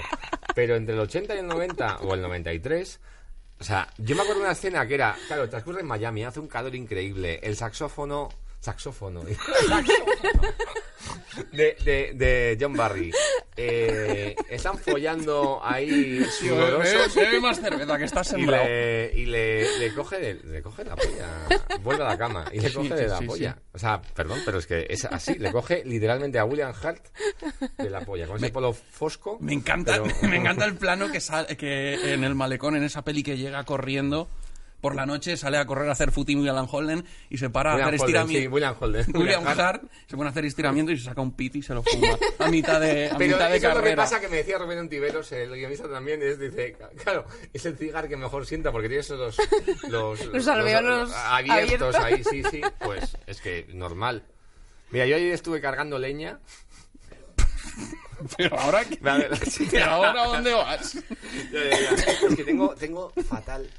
Pero entre el 80 y el 90, o el 93... O sea, yo me acuerdo de una escena que era, claro, transcurre en Miami, hace un calor increíble, el saxófono, saxófono, de, de, de John Barry. Eh, están follando ahí sudorosos Bebe más cerveza, que estás y, sembrado. le, y le, le coge de, le coge la polla, vuelve a la cama y le coge sí, de la sí, polla. O sea, perdón, pero es que es así, le coge literalmente a William Hart de la polla, con ese polo fosco. Me encanta, pero- me encanta el plano que sale, que en el malecón, en esa peli que llega corriendo por la noche, sale a correr a hacer footing William Holden y se para a William hacer Holden, estiramiento. sí, William Holden. William Hart. Se pone a hacer estiramiento y se saca un piti y se lo fuma a mitad de, a Pero mitad de eso es lo que carrera. pasa que me decía Rubén Ontiveros, el guionista también, es, dice, claro, es el cigar que mejor sienta porque tiene esos los, Los alveolos abiertos, abiertos. ahí, sí, sí, pues es que normal. Mira, yo ayer estuve cargando leña. Pero ahora, ¿qué? A. ¿Pero ahora dónde vas? Ya, ya, ya. Es que tengo, tengo fatal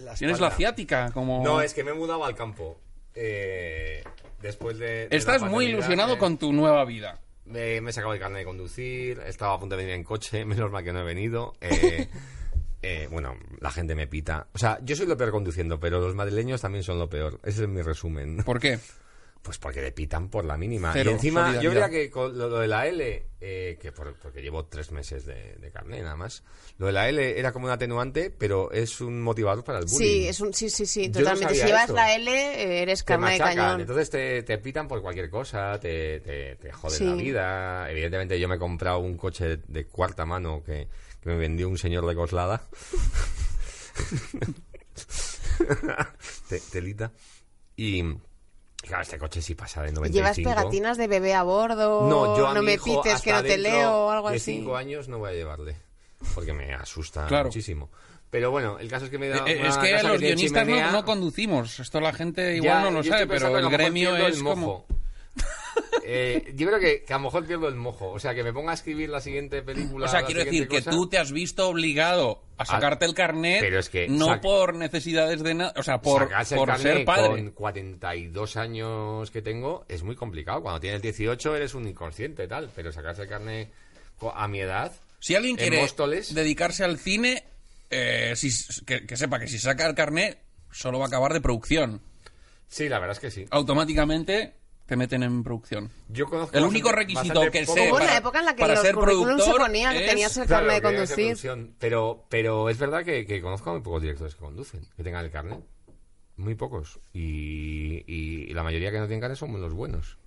la Tienes la ciática, como... No, es que me he mudado al campo. Eh, después de... de Estás muy ilusionado eh, con tu nueva vida. Me, me he sacado el carnet de conducir, estaba a punto de venir en coche, menos mal que no he venido. eh, eh, bueno, la gente me pita. O sea, yo soy lo peor conduciendo, pero los madrileños también son lo peor. Ese es mi resumen. ¿Por qué? Pues porque le pitan por la mínima. Cero y encima, yo diría que con lo, lo de la L, eh, que por- porque llevo tres meses de, de carnet nada más, lo de la L era como un atenuante, pero es un motivador para el bullying. Sí, es un, sí, sí, sí, Yo totalmente. si llevas la L, eh, eres carne de cañón. entonces te, te pitan por cualquier cosa, te, te, te joden Sí. la vida. Evidentemente yo me he comprado un coche de, de cuarta mano que, que me vendió un señor de Coslada. Te- telita. Y claro, este coche sí pasa de 95. ¿Llevas pegatinas de bebé a bordo? No, yo a mi me hijo pites que no te leo o algo de así. cinco años no voy a llevarle. Porque me asusta Claro. muchísimo. Pero bueno, el caso es que me da Eh, una es que los tiene guionistas no, no conducimos. Esto la gente igual Ya, no lo sabe, pero el que gremio pierdo el es como... Eh, yo creo que, que a lo mejor pierdo el mojo. O sea, que me ponga a escribir la siguiente película. O sea, quiero decir que tú te has visto obligado a sacarte el carnet, Pero es que no por necesidades de nada, o sea, por, por ser padre. Con 42 años que tengo es muy complicado. Cuando tienes 18 eres un inconsciente tal. Pero sacarse el carnet a mi edad. Si alguien en quiere Móstoles- dedicarse al cine, eh, si- que, que sepa que si saca el carnet, solo va a acabar de producción. Sí, la verdad es que sí. Automáticamente te meten en producción. Yo conozco El único requisito que sé Hubo una para- época en la que para los ser currículums se productor ponía que es- tenías el Claro, carnet de conducir. Pero, pero es verdad que, que conozco a muy pocos directores que conducen, que tengan el carnet. Muy pocos. Y, y la mayoría que no tienen carnet son los buenos.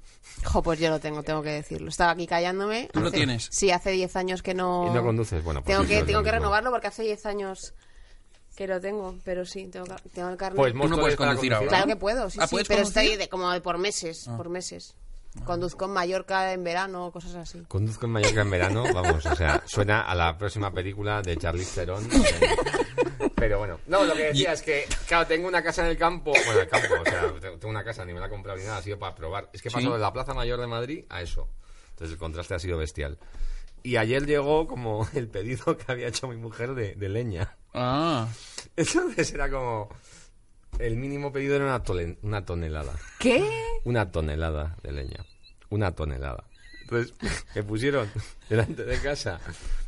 Jo, pues yo lo tengo, tengo que decirlo. Estaba aquí callándome. ¿Tú lo Hace- tienes? Sí, hace 10 años que no... Y no conduces, bueno, pues tengo eso que, tengo lo que renovarlo porque hace 10 años que lo tengo, pero sí, tengo, ca- tengo el carnet. Pues no puedes conducir ahora. Claro que puedo, sí, Ah, sí, ¿puedes pero conducir? estoy de, como de por meses, por meses. Conduzco en Mallorca en verano, cosas así. Conduzco en Mallorca en verano, vamos, o sea, suena a la próxima película de Charlize Theron. eh, Pero bueno, no, lo que decía es que, claro, tengo una casa en el campo, bueno, en el campo, o sea, tengo tengo una casa, ni me la he comprado ni nada, ha sido para probar. Es que Sí. paso de la Plaza Mayor de Madrid a eso. Entonces el contraste ha sido bestial. Y ayer llegó como el pedido que había hecho mi mujer de, de leña. Ah, Entonces era como... El mínimo pedido era una, tolen- una tonelada. ¿Qué? Una tonelada de leña. Una tonelada. Entonces, me pusieron delante de casa,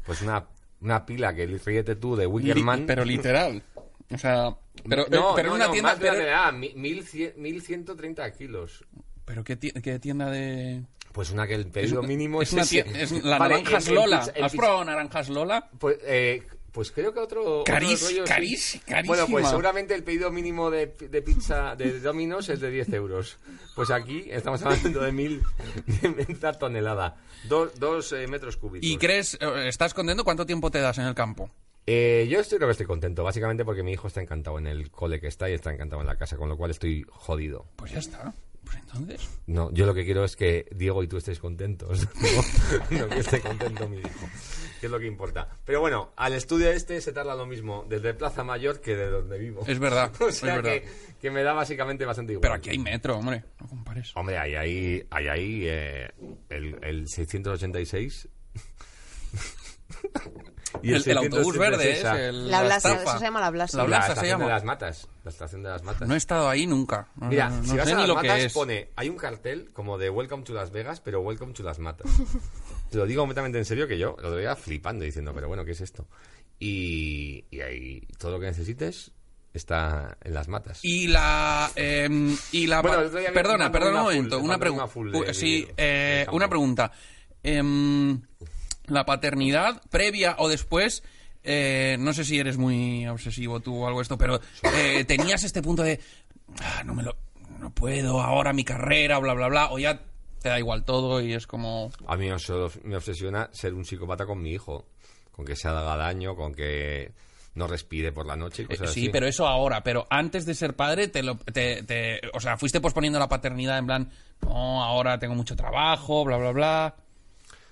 pues una, una pila que ríete tú de li- Wickerman. pero literal. O sea, pero, no, eh, pero no, en una no, tienda... más de una pero- tonelada, mi- mil cien- 1130 kilos. ¿Pero qué, qué tienda de...? Pues una que el pedido mínimo es es, una la Vale, naranjas el Lola. pizza- el ¿Has probado naranjas Lola? Pues, eh, pues creo que otro. otro Carís- sí. carís- carísima. Bueno, pues seguramente el pedido mínimo de, de pizza de Domino's es de 10 euros. Pues aquí estamos hablando de mil de media tonelada. Dos, dos eh, metros cúbicos. ¿Y crees, eh, estás contento? ¿Cuánto tiempo te das en el campo? Eh, yo estoy, creo que estoy contento, básicamente porque mi hijo está encantado en el cole que está y está encantado en la casa, con lo cual estoy jodido. Pues ya está. Pues entonces... No, yo lo que quiero es que Diego y tú estéis contentos. No, no que esté contento mi hijo. Que es lo que importa. Pero bueno, al estudio este se tarda lo mismo desde Plaza Mayor que de donde vivo. Es verdad, o es sea verdad. que, que me da básicamente bastante igual. Pero aquí hay metro, hombre. No compares. Hombre, hay ahí, hay ahí eh, el, el 686. Y El, el autobús 676 verde es el, La blasa, eso se llama la blasa. La La blasa se estación de llama. las matas. La estación de las matas. No he estado ahí nunca. No, Mira, no, no si vas sé a las lo matas, que es. pone, hay un cartel como de Welcome to Las Vegas, pero Welcome to Las Matas. Te lo digo completamente en serio que yo lo veía flipando diciendo, pero bueno, ¿qué es esto? Y, y ahí todo lo que necesites está en las matas. Y la. eh, y la Bueno, perdona, perdona un full, momento. me Una pregunta. una full de- sí, eh, una pregunta. La paternidad, previa o después. eh, no sé si eres muy obsesivo tú o algo esto, pero eh, tenías este punto de. "Ah, no me lo. No puedo ahora mi carrera, bla, bla, bla. O ya te da igual todo y es como. A mí me obs- me obsesiona ser un psicópata con mi hijo, con que se haga daño, con que no respire por la noche y Eh, cosas sí, así. pero eso ahora. Pero antes de ser padre, te lo, te, te- o sea, fuiste posponiendo la paternidad en plan, no, ahora tengo mucho trabajo, bla, bla, bla.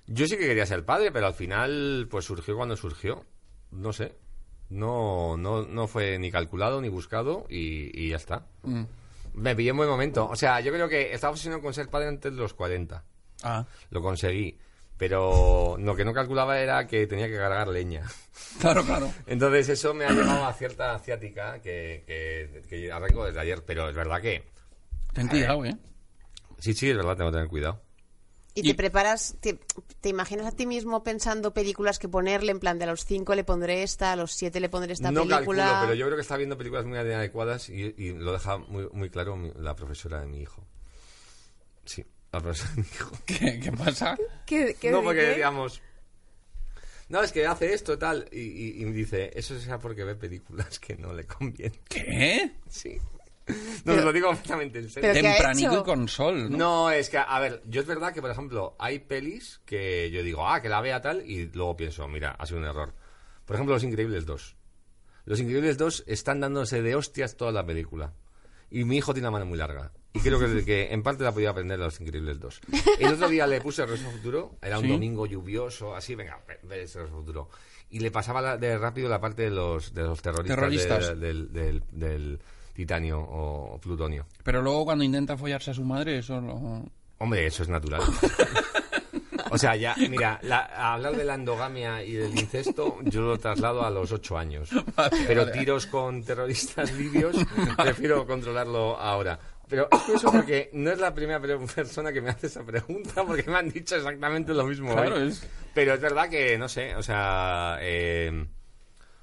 Yo sí que quería ser padre, pero al final pues surgió cuando surgió. No sé. No, no, no fue ni calculado ni buscado y, y ya está. Mm. Me pillé en buen momento. O sea, yo creo que estaba obsesionado con ser padre antes de los 40. Ah, Lo conseguí. Pero lo que no calculaba era que tenía que cargar leña. claro, claro. Entonces eso me ha llevado a cierta ciática que, que, que arranco desde ayer. Pero es verdad que... Ten cuidado, ¿eh? Sí, sí, es verdad, tengo que tener cuidado. Y Y- te preparas, te, te imaginas a ti mismo pensando películas que ponerle, en plan de a los 5 le pondré esta, a los 7 le pondré esta no película. calculo, pero yo creo que está viendo películas muy inadecuadas y, y lo deja muy, muy claro mi- la profesora de mi hijo. Sí, la profesora de mi hijo. ¿Qué, qué pasa? ¿Qué, qué No, porque digamos... No, es que hace esto tal y, y- y me dice, eso sea porque ve películas que no le convienen. ¿Qué? Sí. No, te lo digo completamente en serio. Pero ¿qué ha Tempranito hecho? y con sol, ¿no? No, es que, a ver, yo es verdad que, por ejemplo, hay pelis que yo digo, ah, que la vea tal, y luego pienso, mira, ha sido un error. Por ejemplo, Los Increíbles 2. Los Increíbles 2 están dándose de hostias toda la película. Y mi hijo tiene la mano muy larga. Y creo que, que en parte la podía aprender de Los Increíbles 2. El otro día le puse Regreso al Futuro, era un Sí. domingo lluvioso, así, venga, ve, ve ese Regreso al Futuro. Y le pasaba la- de rápido la parte de los, de los terroristas, Terroristas. de- del, del- del titanio o plutonio. Pero luego cuando intenta follarse a su madre, eso lo... Hombre, eso es natural. O sea, ya, mira, la- hablar de la endogamia y del incesto, yo lo traslado a los ocho años. Pero tiros con terroristas libios, prefiero controlarlo ahora. Pero es curioso porque no es la primera persona que me hace esa pregunta, porque me han dicho exactamente lo mismo. Claro, hoy. es- Pero es verdad que, no sé, o sea, eh,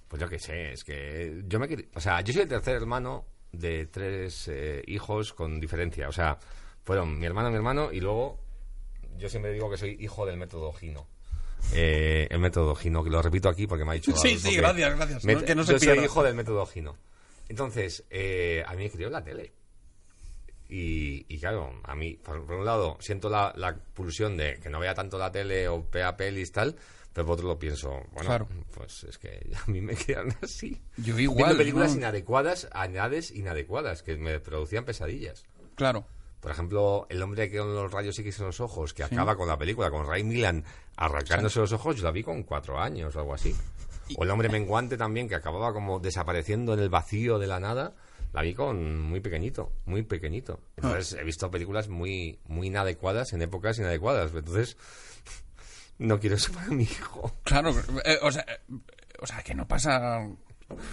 pues yo qué sé, es que yo me o sea, yo soy el tercer hermano de tres eh, hijos con diferencia, o sea, fueron mi hermano, mi hermano y luego yo siempre digo que soy hijo del método Gino. Eh, el método Gino, que lo repito aquí porque me ha dicho... Sí, sí, gracias, gracias, Met- ¿no? Que no se yo soy hijo del método Gino. Entonces, eh, a mí me crió la tele. Y, y claro, a mí, por, por un lado, siento la, la pulsión de que no vea tanto la tele o vea pelis tal, pero por otro lo pienso, bueno, Claro. pues es que a mí me quedan así. Yo Viendo igual, películas ¿no? inadecuadas, a edades inadecuadas, que me producían pesadillas. Claro. Por ejemplo, el hombre que con los rayos X en los ojos, que acaba con la película, con Ray Milan arrancándose los ojos, yo la vi con cuatro años o algo así. O el hombre menguante también, que acababa como desapareciendo en el vacío de la nada, la vi con muy pequeñito, muy pequeñito. Entonces he visto películas muy, muy inadecuadas en épocas inadecuadas. Entonces, no quiero eso para mi hijo. Claro, eh, o, sea, eh, o sea, que no pasa...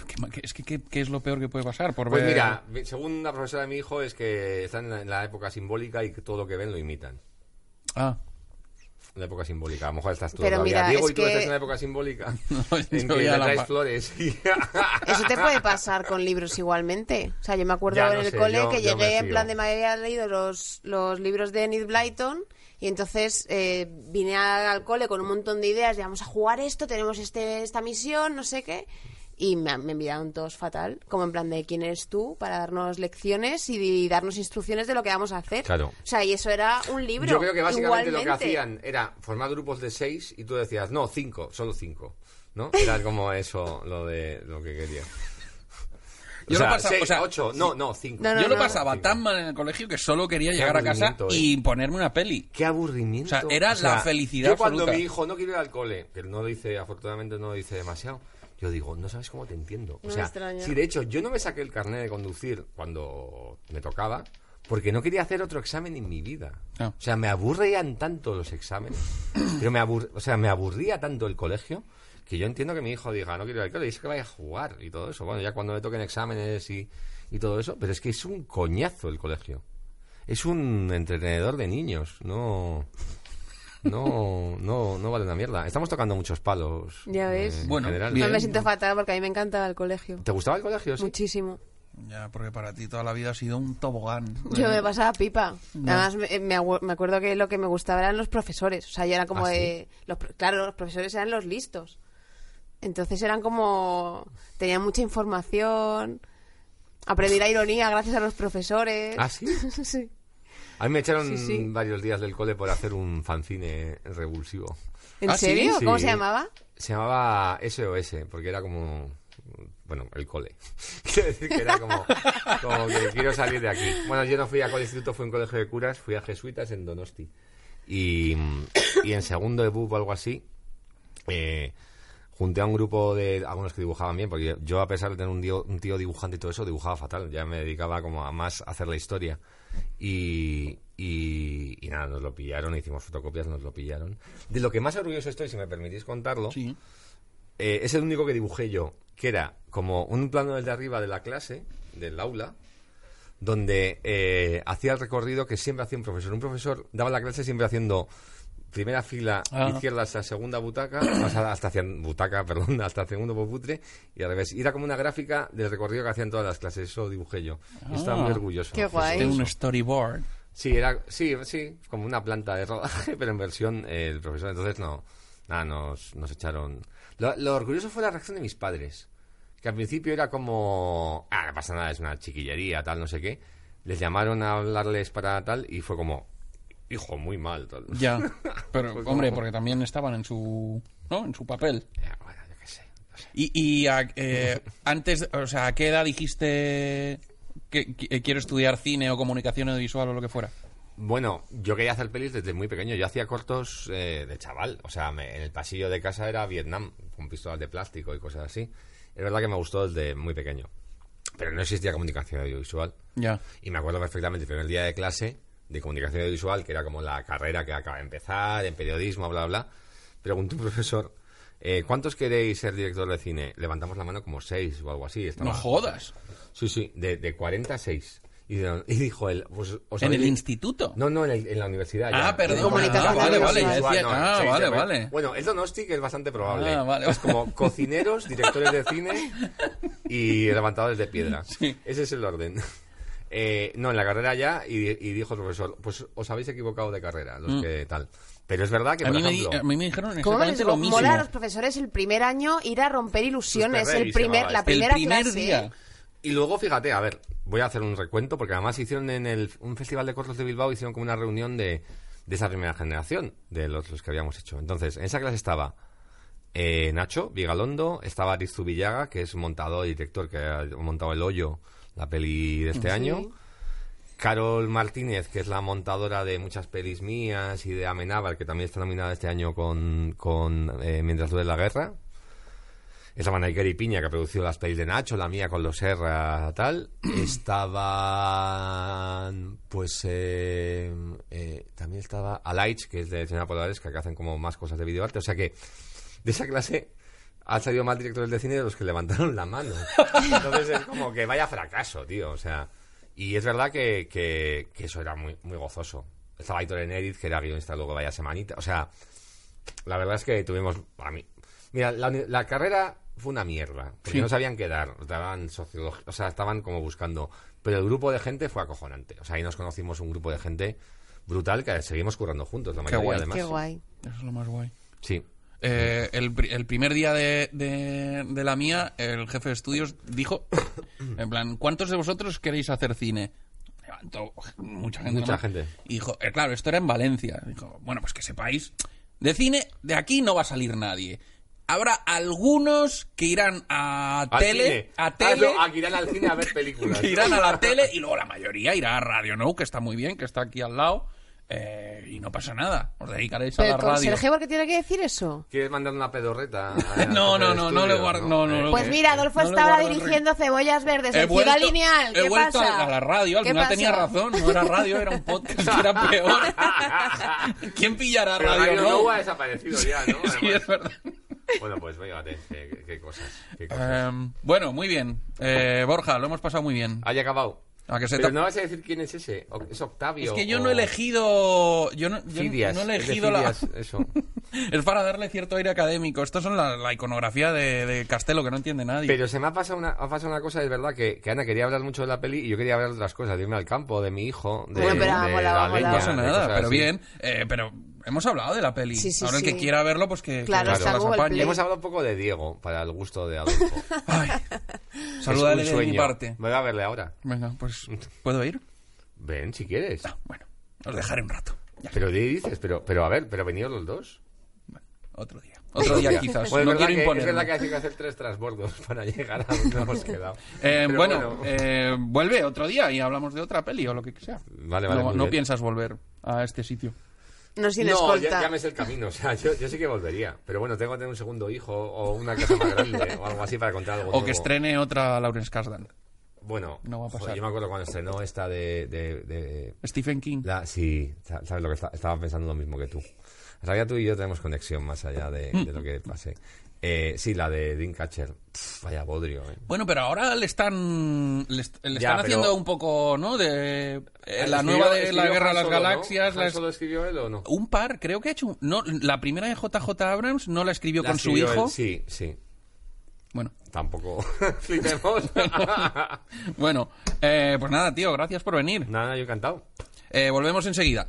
¿Qué es que ¿qué, qué es lo peor que puede pasar? Por Pues ver- mira, según la profesora de mi hijo, es que están en la, en la época simbólica y que todo lo que ven lo imitan. Ah, una época simbólica. A lo mejor estás tú Pero todavía. mira, Diego, es y tú que- estás en una época simbólica. en yo que la traes flores. Eso te puede pasar con libros igualmente. O sea, yo me acuerdo Ya, en no el sé, cole yo- que llegué en plan de me había leído los, los libros de Enid Blyton y entonces eh, vine al cole con un montón de ideas de vamos a jugar esto, tenemos este, esta misión, no sé qué. Y me, me miraron todos fatal, como en plan de quién eres tú para darnos lecciones y, y darnos instrucciones de lo que vamos a hacer. Claro. O sea, y eso era un libro. Yo creo que básicamente lo que igualmente. hacían era formar grupos de seis y tú decías, no, cinco, solo cinco. ¿No? Era como eso lo de lo que quería. O Yo lo sea, pasaba- seis, o sea, ocho, no, no, cinco. No, no, yo lo no. pasaba Cinco. tan mal en el colegio que solo quería Qué llegar a casa y eh. ponerme una peli. Qué aburrimiento. O sea, era la felicidad Yo cuando absoluta. mi hijo no quiere ir al cole, que no lo dice, afortunadamente no lo dice demasiado, yo digo, no sabes cómo te entiendo. O sea, extraña. si de hecho yo no me saqué el carnet de conducir cuando me tocaba, porque no quería hacer otro examen en mi vida. Ah. O sea, me aburrían tanto los exámenes, pero me abur- o sea, me aburría tanto el colegio que yo entiendo que mi hijo diga, no quiero ir al cole, y es que vaya a jugar y todo eso. Bueno, ya cuando me toquen exámenes y, y todo eso, pero es que es un coñazo el colegio. Es un entretenedor de niños, no... No, no, no vale una mierda. Estamos tocando muchos palos. Ya ves. eh, en Bueno, general. bien. No me siento fatal porque a mí me encantaba el colegio. ¿Te gustaba el colegio? Sí. Muchísimo. Ya, porque para ti toda la vida ha sido un tobogán. Yo me pasaba pipa. Además, me, me acuerdo que lo que me gustaba eran los profesores. O sea, ya era como ¿Ah, sí? de... Los, claro, los profesores eran los listos. Entonces eran como... Tenían mucha información. Aprendí la ironía gracias a los profesores. ¿Ah, sí? sí. A mí me echaron Sí, sí. varios días del cole por hacer un fanzine revulsivo. ¿En ¿Ah, serio? Sí. ¿Cómo se llamaba? Se llamaba SOS, porque era como... Bueno, el cole. Quiero decir que era como, como que quiero salir de aquí. Bueno, yo no fui a cole instituto, fui a un colegio de curas, fui a jesuitas en Donosti. Y, y en segundo de BUP o algo así, eh, junté a un grupo de algunos que dibujaban bien, porque yo a pesar de tener un tío, un tío dibujante y todo eso, dibujaba fatal. Ya me dedicaba como a más a hacer la historia. Y, y, y nada, nos lo pillaron, hicimos fotocopias, nos lo pillaron. De lo que más orgulloso estoy, si me permitís contarlo, Sí. eh, es el único que dibujé yo, que era como un plano desde arriba de la clase, del aula, donde eh, hacía el recorrido que siempre hacía un profesor. Un profesor daba la clase siempre haciendo primera fila Ah. izquierda hasta segunda butaca, hasta hacia butaca, perdón, hasta segundo pupitre y al revés. Y era como una gráfica del recorrido que hacían todas las clases, eso dibujé yo. Estaba Ah. muy orgulloso. Qué guay. Un storyboard. Sí, era, sí, sí, como una planta de rodaje, pero en versión eh, el profesor. Entonces, no, nada, nos, nos echaron. Lo, lo orgulloso fue la reacción de mis padres. Que al principio era como, ah, no pasa nada, es una chiquillería, tal, no sé qué. Les llamaron a hablarles para tal y fue como, hijo, muy mal, tal. Ya. Pero, como- hombre, porque también estaban en su, ¿no? En su papel. Ya, bueno, yo qué sé. no sé. Y, y a- eh, antes, o sea, ¿a qué edad dijiste que, que quiero estudiar cine o comunicación audiovisual o lo que fuera? Bueno, yo quería hacer pelis desde muy pequeño. Yo hacía cortos eh, de chaval. O sea, me- en el pasillo de casa era Vietnam, con pistolas de plástico y cosas así. Es verdad que me gustó desde muy pequeño. Pero no existía comunicación audiovisual. Ya. Y me acuerdo perfectamente el primer día de clase de comunicación audiovisual, que era como la carrera que acaba de empezar, en periodismo, bla, bla. Preguntó un profesor, eh, ¿cuántos queréis ser director de cine? Levantamos la mano como seis o algo así. Estaba- No jodas. Sí, sí, de, de 40 a 6. Y, de- y dijo él, pues... ¿os ¿En el instituto? No, no, en, el- en la universidad. Ah, ya. perdón. Ah, vale, vale. decía- ah, seis vale, vale. Bueno, el Donosti, que es bastante probable. Ah, vale. Es como cocineros, directores de cine y levantadores de piedra. Sí. Ese es el orden. Eh, no, en la carrera ya, y, y dijo el profesor, pues os habéis equivocado de carrera, los que tal. Pero es verdad que, Mm. A por mí, me, di- ejemplo... a mí me dijeron ¿Cómo exactamente les lo mismo. mola a los profesores el primer año ir a romper ilusiones? Sus El primer, la. El primera primer clase. día. Y luego, fíjate, a ver, voy a hacer un recuento, porque además hicieron en el, un festival de cortos de Bilbao, hicieron como una reunión de, de esa primera generación, de los, los que habíamos hecho. Entonces, en esa clase estaba eh, Nacho Vigalondo, estaba Arizu Villaga, que es montador y director, que ha montado El Hoyo, la peli de este año. Carol Martínez, que es la montadora de muchas pelis mías y de Amenábar, que también está nominada este año con, con eh, Mientras dure la guerra. Estaba Naikeri Piña, que ha producido las pelis de Nacho, la mía con los Serra, tal. Estaban, pues, eh, eh, también estaba Alaich, que es de Señora Polaresca, que hacen como más cosas de videoarte. O sea que, de esa clase, han salido más directores de cine de los que levantaron la mano. Entonces es como que vaya fracaso, tío. O sea, y es verdad que, que, que eso era muy, muy gozoso. estaba Aitor Eneriz, que era guionista luego vaya semanita. O sea, la verdad es que tuvimos. A mí, mira, la, la carrera fue una mierda. Porque Sí. no sabían qué dar. Daban sociología. O sea, estaban como buscando. Pero el grupo de gente fue acojonante. O sea, ahí nos conocimos un grupo de gente brutal que seguimos currando juntos. La mayoría, guay. además. Qué guay. Eso es lo más guay. Sí. Eh, el, el primer día de, de- de la mía, el jefe de estudios dijo, en plan, ¿cuántos de vosotros queréis hacer cine? Levantó mucha gente. Mucha gente. Y dijo, eh, claro, esto era en Valencia. Dijo, bueno, pues que sepáis, de cine, de aquí no va a salir nadie. Habrá algunos que irán a Al tele, cine. a Ah, tele, no, a que irán al cine a ver películas. que irán a la tele y luego la mayoría irá a Radio No, que está muy bien, que está aquí al lado. Eh, y no pasa nada, os dedicaréis a Pero la el radio. conserje, ¿por qué tiene que decir eso? ¿Quieres mandar una pedorreta? No, no, no, no le guardo- no, no, no. Pues mira, Adolfo el dirigiendo Cebollas Verdes He en Ciudad vuelto- Lineal. He ¿Qué vuelto pasa? a la radio, al ¿Qué final pasa? tenía razón, no era radio, era un podcast que era peor. ¿Quién pillará Pero radio? Radio no? No ha desaparecido ya, ¿no? Sí, es verdad. Bueno, pues fíjate, qué, qué- cosas. Qué cosas. Eh, bueno, muy bien. Eh, Borja, lo hemos pasado muy bien. Haya acabado. A que se Pero te- no vas a decir quién es ese. ¿Es Octavio? Es que yo o no he elegido. Yo no, yo Fidias. no he elegido la. Eso. es para darle cierto aire académico. Estos son la, la iconografía de, de Castelo que no entiende nadie. Pero se me ha pasado una, ha pasado una cosa, es verdad, que, que Ana quería hablar mucho de la peli y yo quería hablar de otras cosas, de irme al campo, de mi hijo, de, Bueno, pero de la leña, no pasa nada, pero así. bien. Eh, pero hemos hablado de la peli. Sí, sí, Ahora el sí. que quiera verlo, pues que, Claro, que. Play. Hemos hablado un poco de Diego, para el gusto de Adolfo. Ay, Un de mi parte. Voy a verle ahora. Venga, pues, ¿puedo ir? Ven, si quieres. No, bueno, os dejaré un rato. Ya, Pero ¿qué dices? Pero, pero a ver, pero venidos los dos. otro día. Otro día quizás. Pues es, no quiero que, es verdad que hay que hacer tres transbordos para llegar a donde hemos quedado. Eh, Pero bueno, eh, vuelve otro día y hablamos de otra peli o lo que sea. Vale, vale, no no piensas volver a este sitio. No sin no, escolta. ya, ya me sé el camino. O sea, yo, yo sí que volvería. Pero bueno, tengo que tener un segundo hijo o una casa más grande o algo así para contar algo O que estrene otra Lawrence Kasdan. Bueno, No va a joder, pasar. yo me acuerdo cuando estrenó esta de... de, de- Stephen King. la, sí, sa- sabes lo que está- estaba pensando lo mismo que tú. En realidad tú y yo tenemos conexión más allá de, de lo que pase. Eh, sí, la de Dreamcatcher. Pff, vaya bodrio, ¿eh? Bueno, pero ahora le están le, est- le Ya, están pero- haciendo un poco, ¿no? De eh, la ¿Escribió- nueva de la Guerra de las. Galaxias. ¿Han la es- Solo escribió él o no? Un par, creo que ha hecho. un- No, la primera de JJ Abrams no la escribió La con su escribió hijo. él, Sí, sí. Bueno, Tampoco flipemos. bueno, eh, pues nada, tío, gracias por venir. Nada, yo encantado. Eh, volvemos enseguida.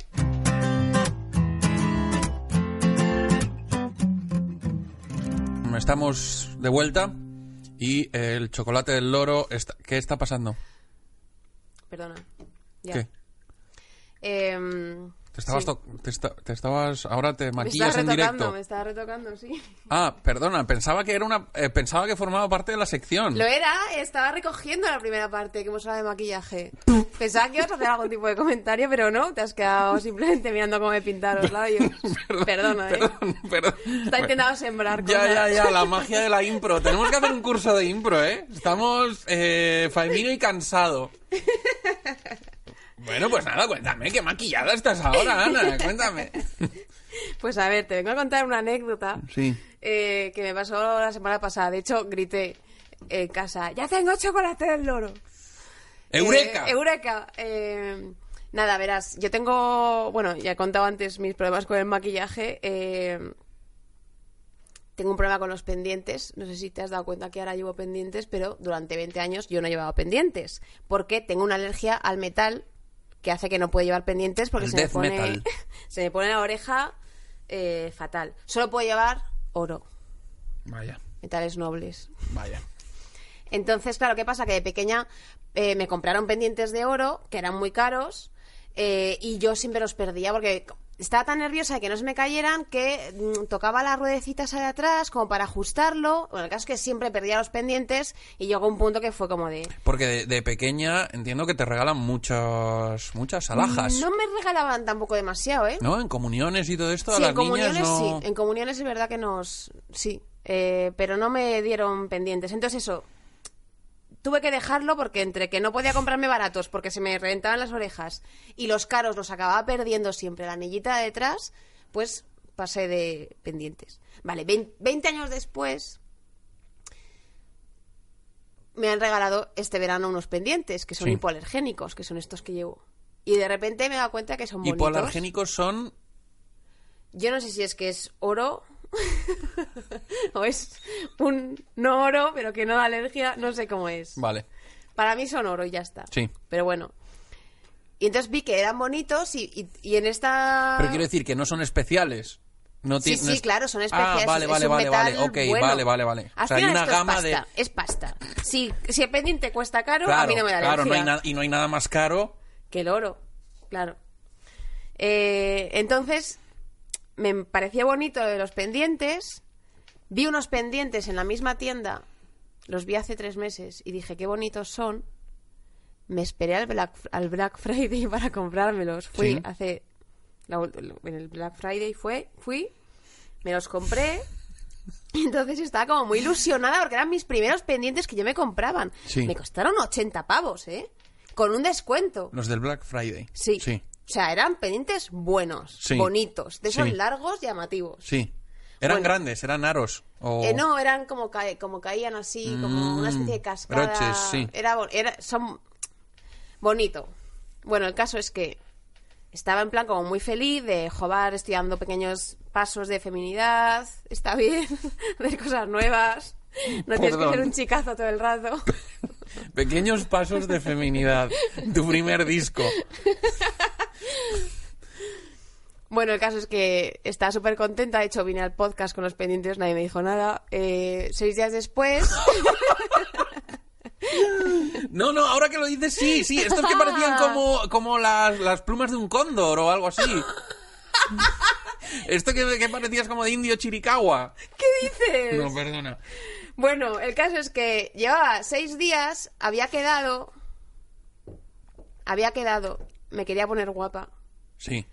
Estamos de vuelta y el chocolate del loro. Está... ¿Qué está pasando? Perdona. Ya. ¿Qué? Em, Te estabas, sí. te, esta- te estabas, ahora te Me maquillas estaba en retocando, directo. me estaba retocando, sí. Ah, perdona, pensaba que era una, eh, pensaba que formaba parte de la sección. Lo era, estaba recogiendo la primera parte que hemos hablado de maquillaje. Pensaba que ibas a hacer algún tipo de comentario, pero no, te has quedado simplemente mirando cómo me pintaron los labios. Perdona, ¿eh? Está intentando sembrar Ya, ya, ya, la magia de la impro. Tenemos que hacer un curso de impro, ¿eh? Estamos eh, Faimino y cansado. Bueno, pues nada, cuéntame, ¿qué maquillada estás ahora, Ana? Cuéntame. Pues a ver, te vengo a contar una anécdota Sí. eh, que me pasó la semana pasada. De hecho, grité en casa, ¡ya tengo chocolate del loro! ¡Eureka! Eh, ¡Eureka! Eh, nada, verás, yo tengo, bueno, ya he contado antes mis problemas con el maquillaje. eh, tengo un problema con los pendientes. No sé si te has dado cuenta que ahora llevo pendientes, pero durante 20 años yo no llevaba pendientes. Porque tengo una alergia al metal que hace que no puedo llevar pendientes porque se me, pone, metal. se me pone la oreja eh, fatal. Solo puedo llevar oro, Vaya, metales nobles. vaya. Entonces, claro, ¿qué pasa? Que de pequeña eh, me compraron pendientes de oro, que eran muy caros, eh, y yo siempre los perdía porque estaba tan nerviosa de que no se me cayeran que mm, tocaba las ruedecitas de atrás como para ajustarlo. Bueno, el caso es que siempre perdía los pendientes y llegó un punto que fue como de... Porque de, de pequeña entiendo que te regalan muchas, muchas alhajas. No me regalaban tampoco demasiado, ¿eh? ¿No? En comuniones y todo esto, a sí, las en niñas comuniones no... sí. En comuniones es verdad que nos... Sí, eh, pero no me dieron pendientes. Entonces eso, tuve que dejarlo porque entre que no podía comprarme baratos porque se me reventaban las orejas y los caros los acababa perdiendo siempre la anillita de detrás, pues pasé de pendientes. Vale, vein- 20 años después me han regalado este verano unos pendientes que son Sí. hipoalergénicos, que son estos que llevo. Y de repente me he dado cuenta que son bonitos. Hipoalergénicos son... Yo no sé si es que es oro o es un no oro, pero que no da alergia, no sé cómo es. Vale, Para mí son oro y ya está. sí. Pero bueno. Y entonces vi que eran bonitos y, y- y en esta... Pero quiero decir que no son especiales. No Sí, sí, no es- claro, son especiales. Ah, vale, es vale, un vale, vale. Ok, bueno. vale, vale, vale. Al o sea, hay una esto es gama de... pasta, Es pasta. Si, si el pendiente cuesta caro, Claro, a mí no me da claro, no hay alergia. na- y no hay nada más caro. que el oro, claro. Eh, entonces, me pareció bonito lo de los pendientes. Vi unos pendientes en la misma tienda, los vi hace tres meses y dije qué bonitos son. Me esperé al Black, al Black Friday para comprármelos. Fui Sí. hace. la en el Black Friday fue, fui, me los compré. Y entonces estaba como muy ilusionada porque eran mis primeros pendientes que yo me compraban. Sí. Me costaron 80 pavos, ¿eh? Con un descuento. Los del Black Friday. Sí. Sí, O sea, eran pendientes buenos, Sí. bonitos, de esos Sí. largos, llamativos. sí. Eran Bueno. grandes, eran aros. O... Eh, no, eran como, ca- como caían así, como una especie de cascada. Mm, broches, sí. Era, era, son bonito. Bueno, el caso es que estaba en plan como muy feliz de joder, estoy dando pequeños pasos de feminidad, está bien, hacer cosas nuevas. No tienes que Perdón. ser un chicazo todo el rato. Pequeños pasos de feminidad. tu primer disco. Bueno, el caso es que estaba súper contenta. De hecho, vine al podcast con los pendientes, nadie me dijo nada. Eh, seis días después, No, no, ahora que lo dices, sí, sí. Estos que parecían como, como las, las plumas de un cóndor o algo así. Esto que, que parecías como de indio chiricahua. ¿qué dices? No, perdona. Bueno, el caso es que llevaba seis días, había quedado. Había quedado. Me quería poner guapa. Sí.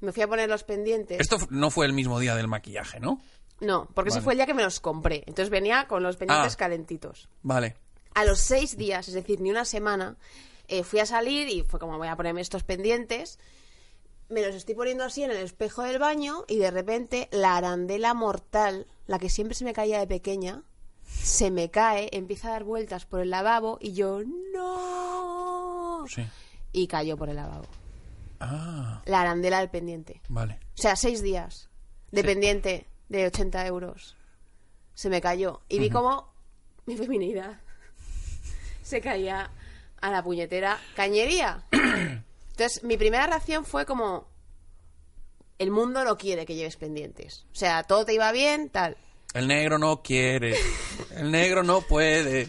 Me fui a poner los pendientes. Esto no fue el mismo día del maquillaje, ¿no? No, porque ese Vale. fue el día que me los compré. Entonces venía con los pendientes Ah. calentitos. Vale. A los seis días, es decir, ni una semana, eh, fui a salir y fue como voy a ponerme estos pendientes. Me los estoy poniendo así en el espejo del baño y de repente la arandela mortal, la que siempre se me caía de pequeña, se me cae, empieza a dar vueltas por el lavabo y yo no. Sí. Y cayó por el lavabo. Ah, La arandela del pendiente. vale. O sea, seis días de Sí. pendiente de 80 euros. Se me cayó. Y vi cómo mi feminidad se caía a la puñetera cañería. Entonces, mi primera reacción fue como... El mundo no quiere que lleves pendientes. O sea, todo te iba bien, tal. El negro no quiere. El negro no puede.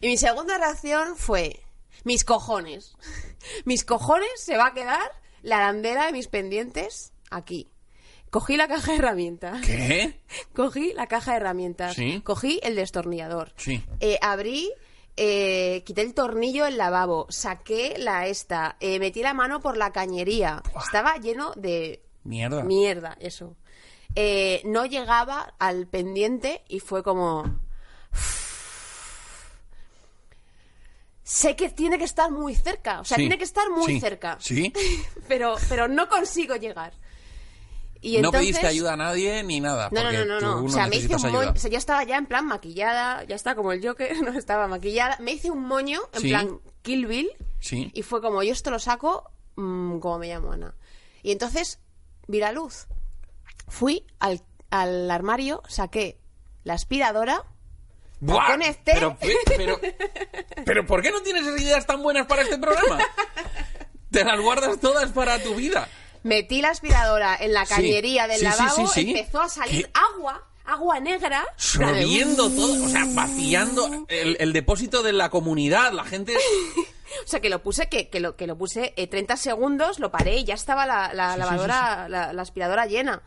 Y mi segunda reacción fue: mis cojones. Mis cojones se va a quedar la arandela de mis pendientes aquí. Cogí la caja de herramientas. ¿Qué? Cogí la caja de herramientas. ¿Sí? Cogí el destornillador. Sí. Eh, abrí eh, quité el tornillo del lavabo, saqué la esta, eh, metí la mano por la cañería. Estaba lleno de... Mierda. Mierda, eso. Eh, no llegaba al pendiente y fue como... Sé que tiene que estar muy cerca, o sea, Sí, tiene que estar muy sí, cerca. Sí. Pero, pero no consigo llegar. Y no entonces... pediste ayuda a nadie ni nada. No, no, no, no, no. O sea, me hice un moño. O sea, yo estaba ya en plan maquillada, ya está como el Joker, no estaba maquillada. Me hice un moño en Sí. plan Kill Bill. Sí. Y fue como, yo esto lo saco mm, como me llamo Ana. Y entonces vi la luz. Fui al, al armario, saqué la aspiradora. ¡Buah! conecté. Pero, pero, pero, ¿por qué no tienes ideas tan buenas para este programa? Te las guardas todas para tu vida. Metí la aspiradora en la Sí. cañería del Sí, lavabo, sí, empezó a salir ¿Qué? agua, agua negra. Sorbiendo todo, o sea, vaciando el, el depósito de la comunidad. La gente. O sea, que lo puse, que, que lo, que lo puse eh, 30 segundos, lo paré y ya estaba la, la Sí, sí, lavadora, La, la aspiradora llena.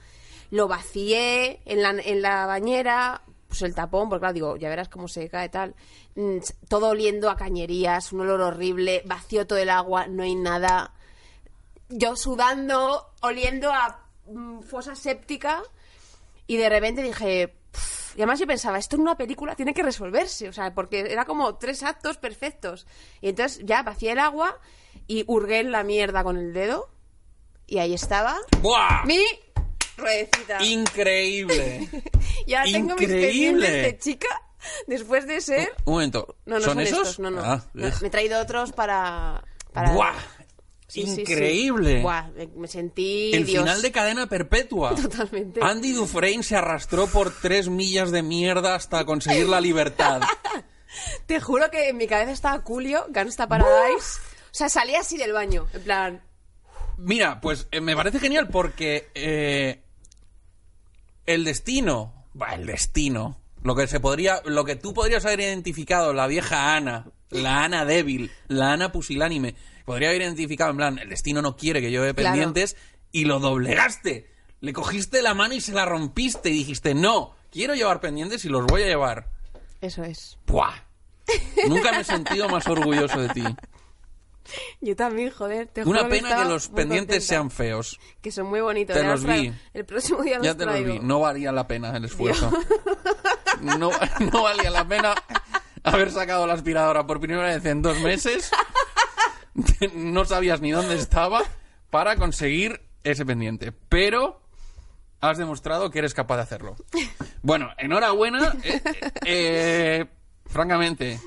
Lo vacié en la, en la bañera, pues el tapón, porque claro, digo, ya verás cómo se cae tal. Mm, Todo oliendo a cañerías, un olor horrible, vacío todo el agua, no hay nada. Yo sudando, oliendo a mm, fosa séptica. Y de repente dije, y además yo pensaba, esto en una película tiene que resolverse, o sea, porque era como tres actos perfectos. Y entonces ya vacié el agua y hurgué en la mierda con el dedo. Y ahí estaba ¡Buah! mi ruedecita. Increíble. ya tengo mis increíble. pendientes de chica Después de ser... Un momento. No, no ¿Son, son, esos? estos, no, no. Ah, No. Me he traído otros para... para... ¡Buah! Sí, sí, sí. Increíble. Buah, me, me sentí El Dios. final de cadena perpetua. Totalmente. Andy Dufresne se arrastró por tres millas de mierda hasta conseguir la libertad. Te juro que en mi cabeza estaba Julio, Gangsta Paradise. O sea, salía así del baño, en plan... Mira, pues eh, me parece genial porque eh, el destino, bah, el destino, lo que se podría, lo que tú podrías haber identificado, la vieja Ana, la Ana débil, la Ana pusilánime, podría haber identificado en plan, el destino no quiere que lleve Claro. pendientes y lo doblegaste. Le cogiste la mano y se la rompiste y dijiste, no, quiero llevar pendientes y los voy a llevar. Eso es. ¡Buah! Nunca me he sentido más orgulloso de ti. Yo también, joder. Te Una pena que estaba los pendientes contenta. sean feos. Que son muy bonitos. Te los vi. El próximo día los Ya te los vi, no valía la pena el esfuerzo. No, no valía la pena haber sacado la aspiradora por primera vez en dos meses. No sabías ni dónde estaba para conseguir ese pendiente. Pero has demostrado que eres capaz de hacerlo. Bueno, enhorabuena. Eh, eh, francamente,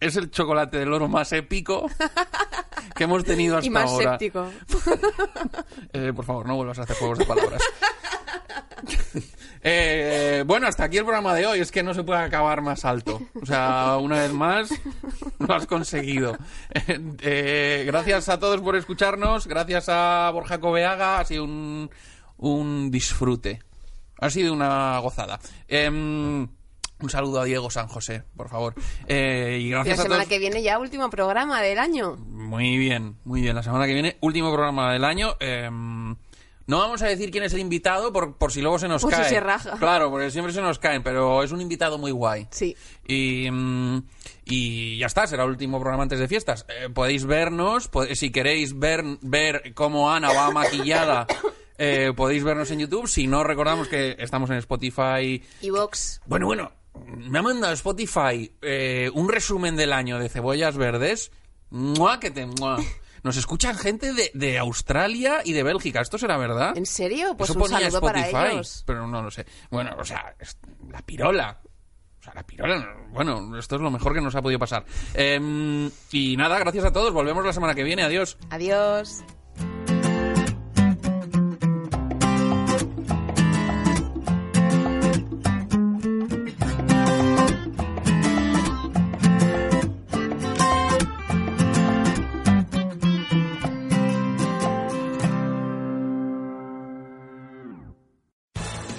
es el chocolate del oro más épico que hemos tenido hasta Y más ahora. séptico. Eh, por favor, no vuelvas a hacer juegos de palabras. Eh, bueno, hasta aquí el programa de hoy. Es que no se puede acabar más alto. O sea, una vez más, lo has conseguido. Eh, gracias a todos por escucharnos. Gracias a Borja Coveaga. Ha sido un, un disfrute. Ha sido una gozada. Em, un saludo a Diego San José, por favor. Eh, y La gracias a semana todos. que viene ya último programa del año. Muy bien, muy bien. La semana que viene, último programa del año. Em, no vamos a decir quién es el invitado por, por si luego se nos si cae. se raja. Claro, porque siempre se nos caen, pero es un invitado muy guay. Sí. Y, mm, y ya está, será el último programa antes de fiestas. Eh, podéis vernos, si queréis ver, ver cómo Ana va maquillada, eh, podéis vernos en YouTube. Si no, recordamos que estamos en Spotify Y Vox. bueno, bueno, me ha mandado Spotify eh, un resumen del año de cebollas verdes. ¡Mua, que te mua! Nos escuchan gente de, de Australia y de Bélgica. ¿Esto será verdad? ¿En serio? Pues Eso un ponía saludo para Spotify, ellos. pero no lo sé. Bueno, o sea, la pirola. O sea, la pirola, bueno, esto es lo mejor que nos ha podido pasar. Em, y nada, gracias a todos. Volvemos la semana que viene. Adiós. Adiós.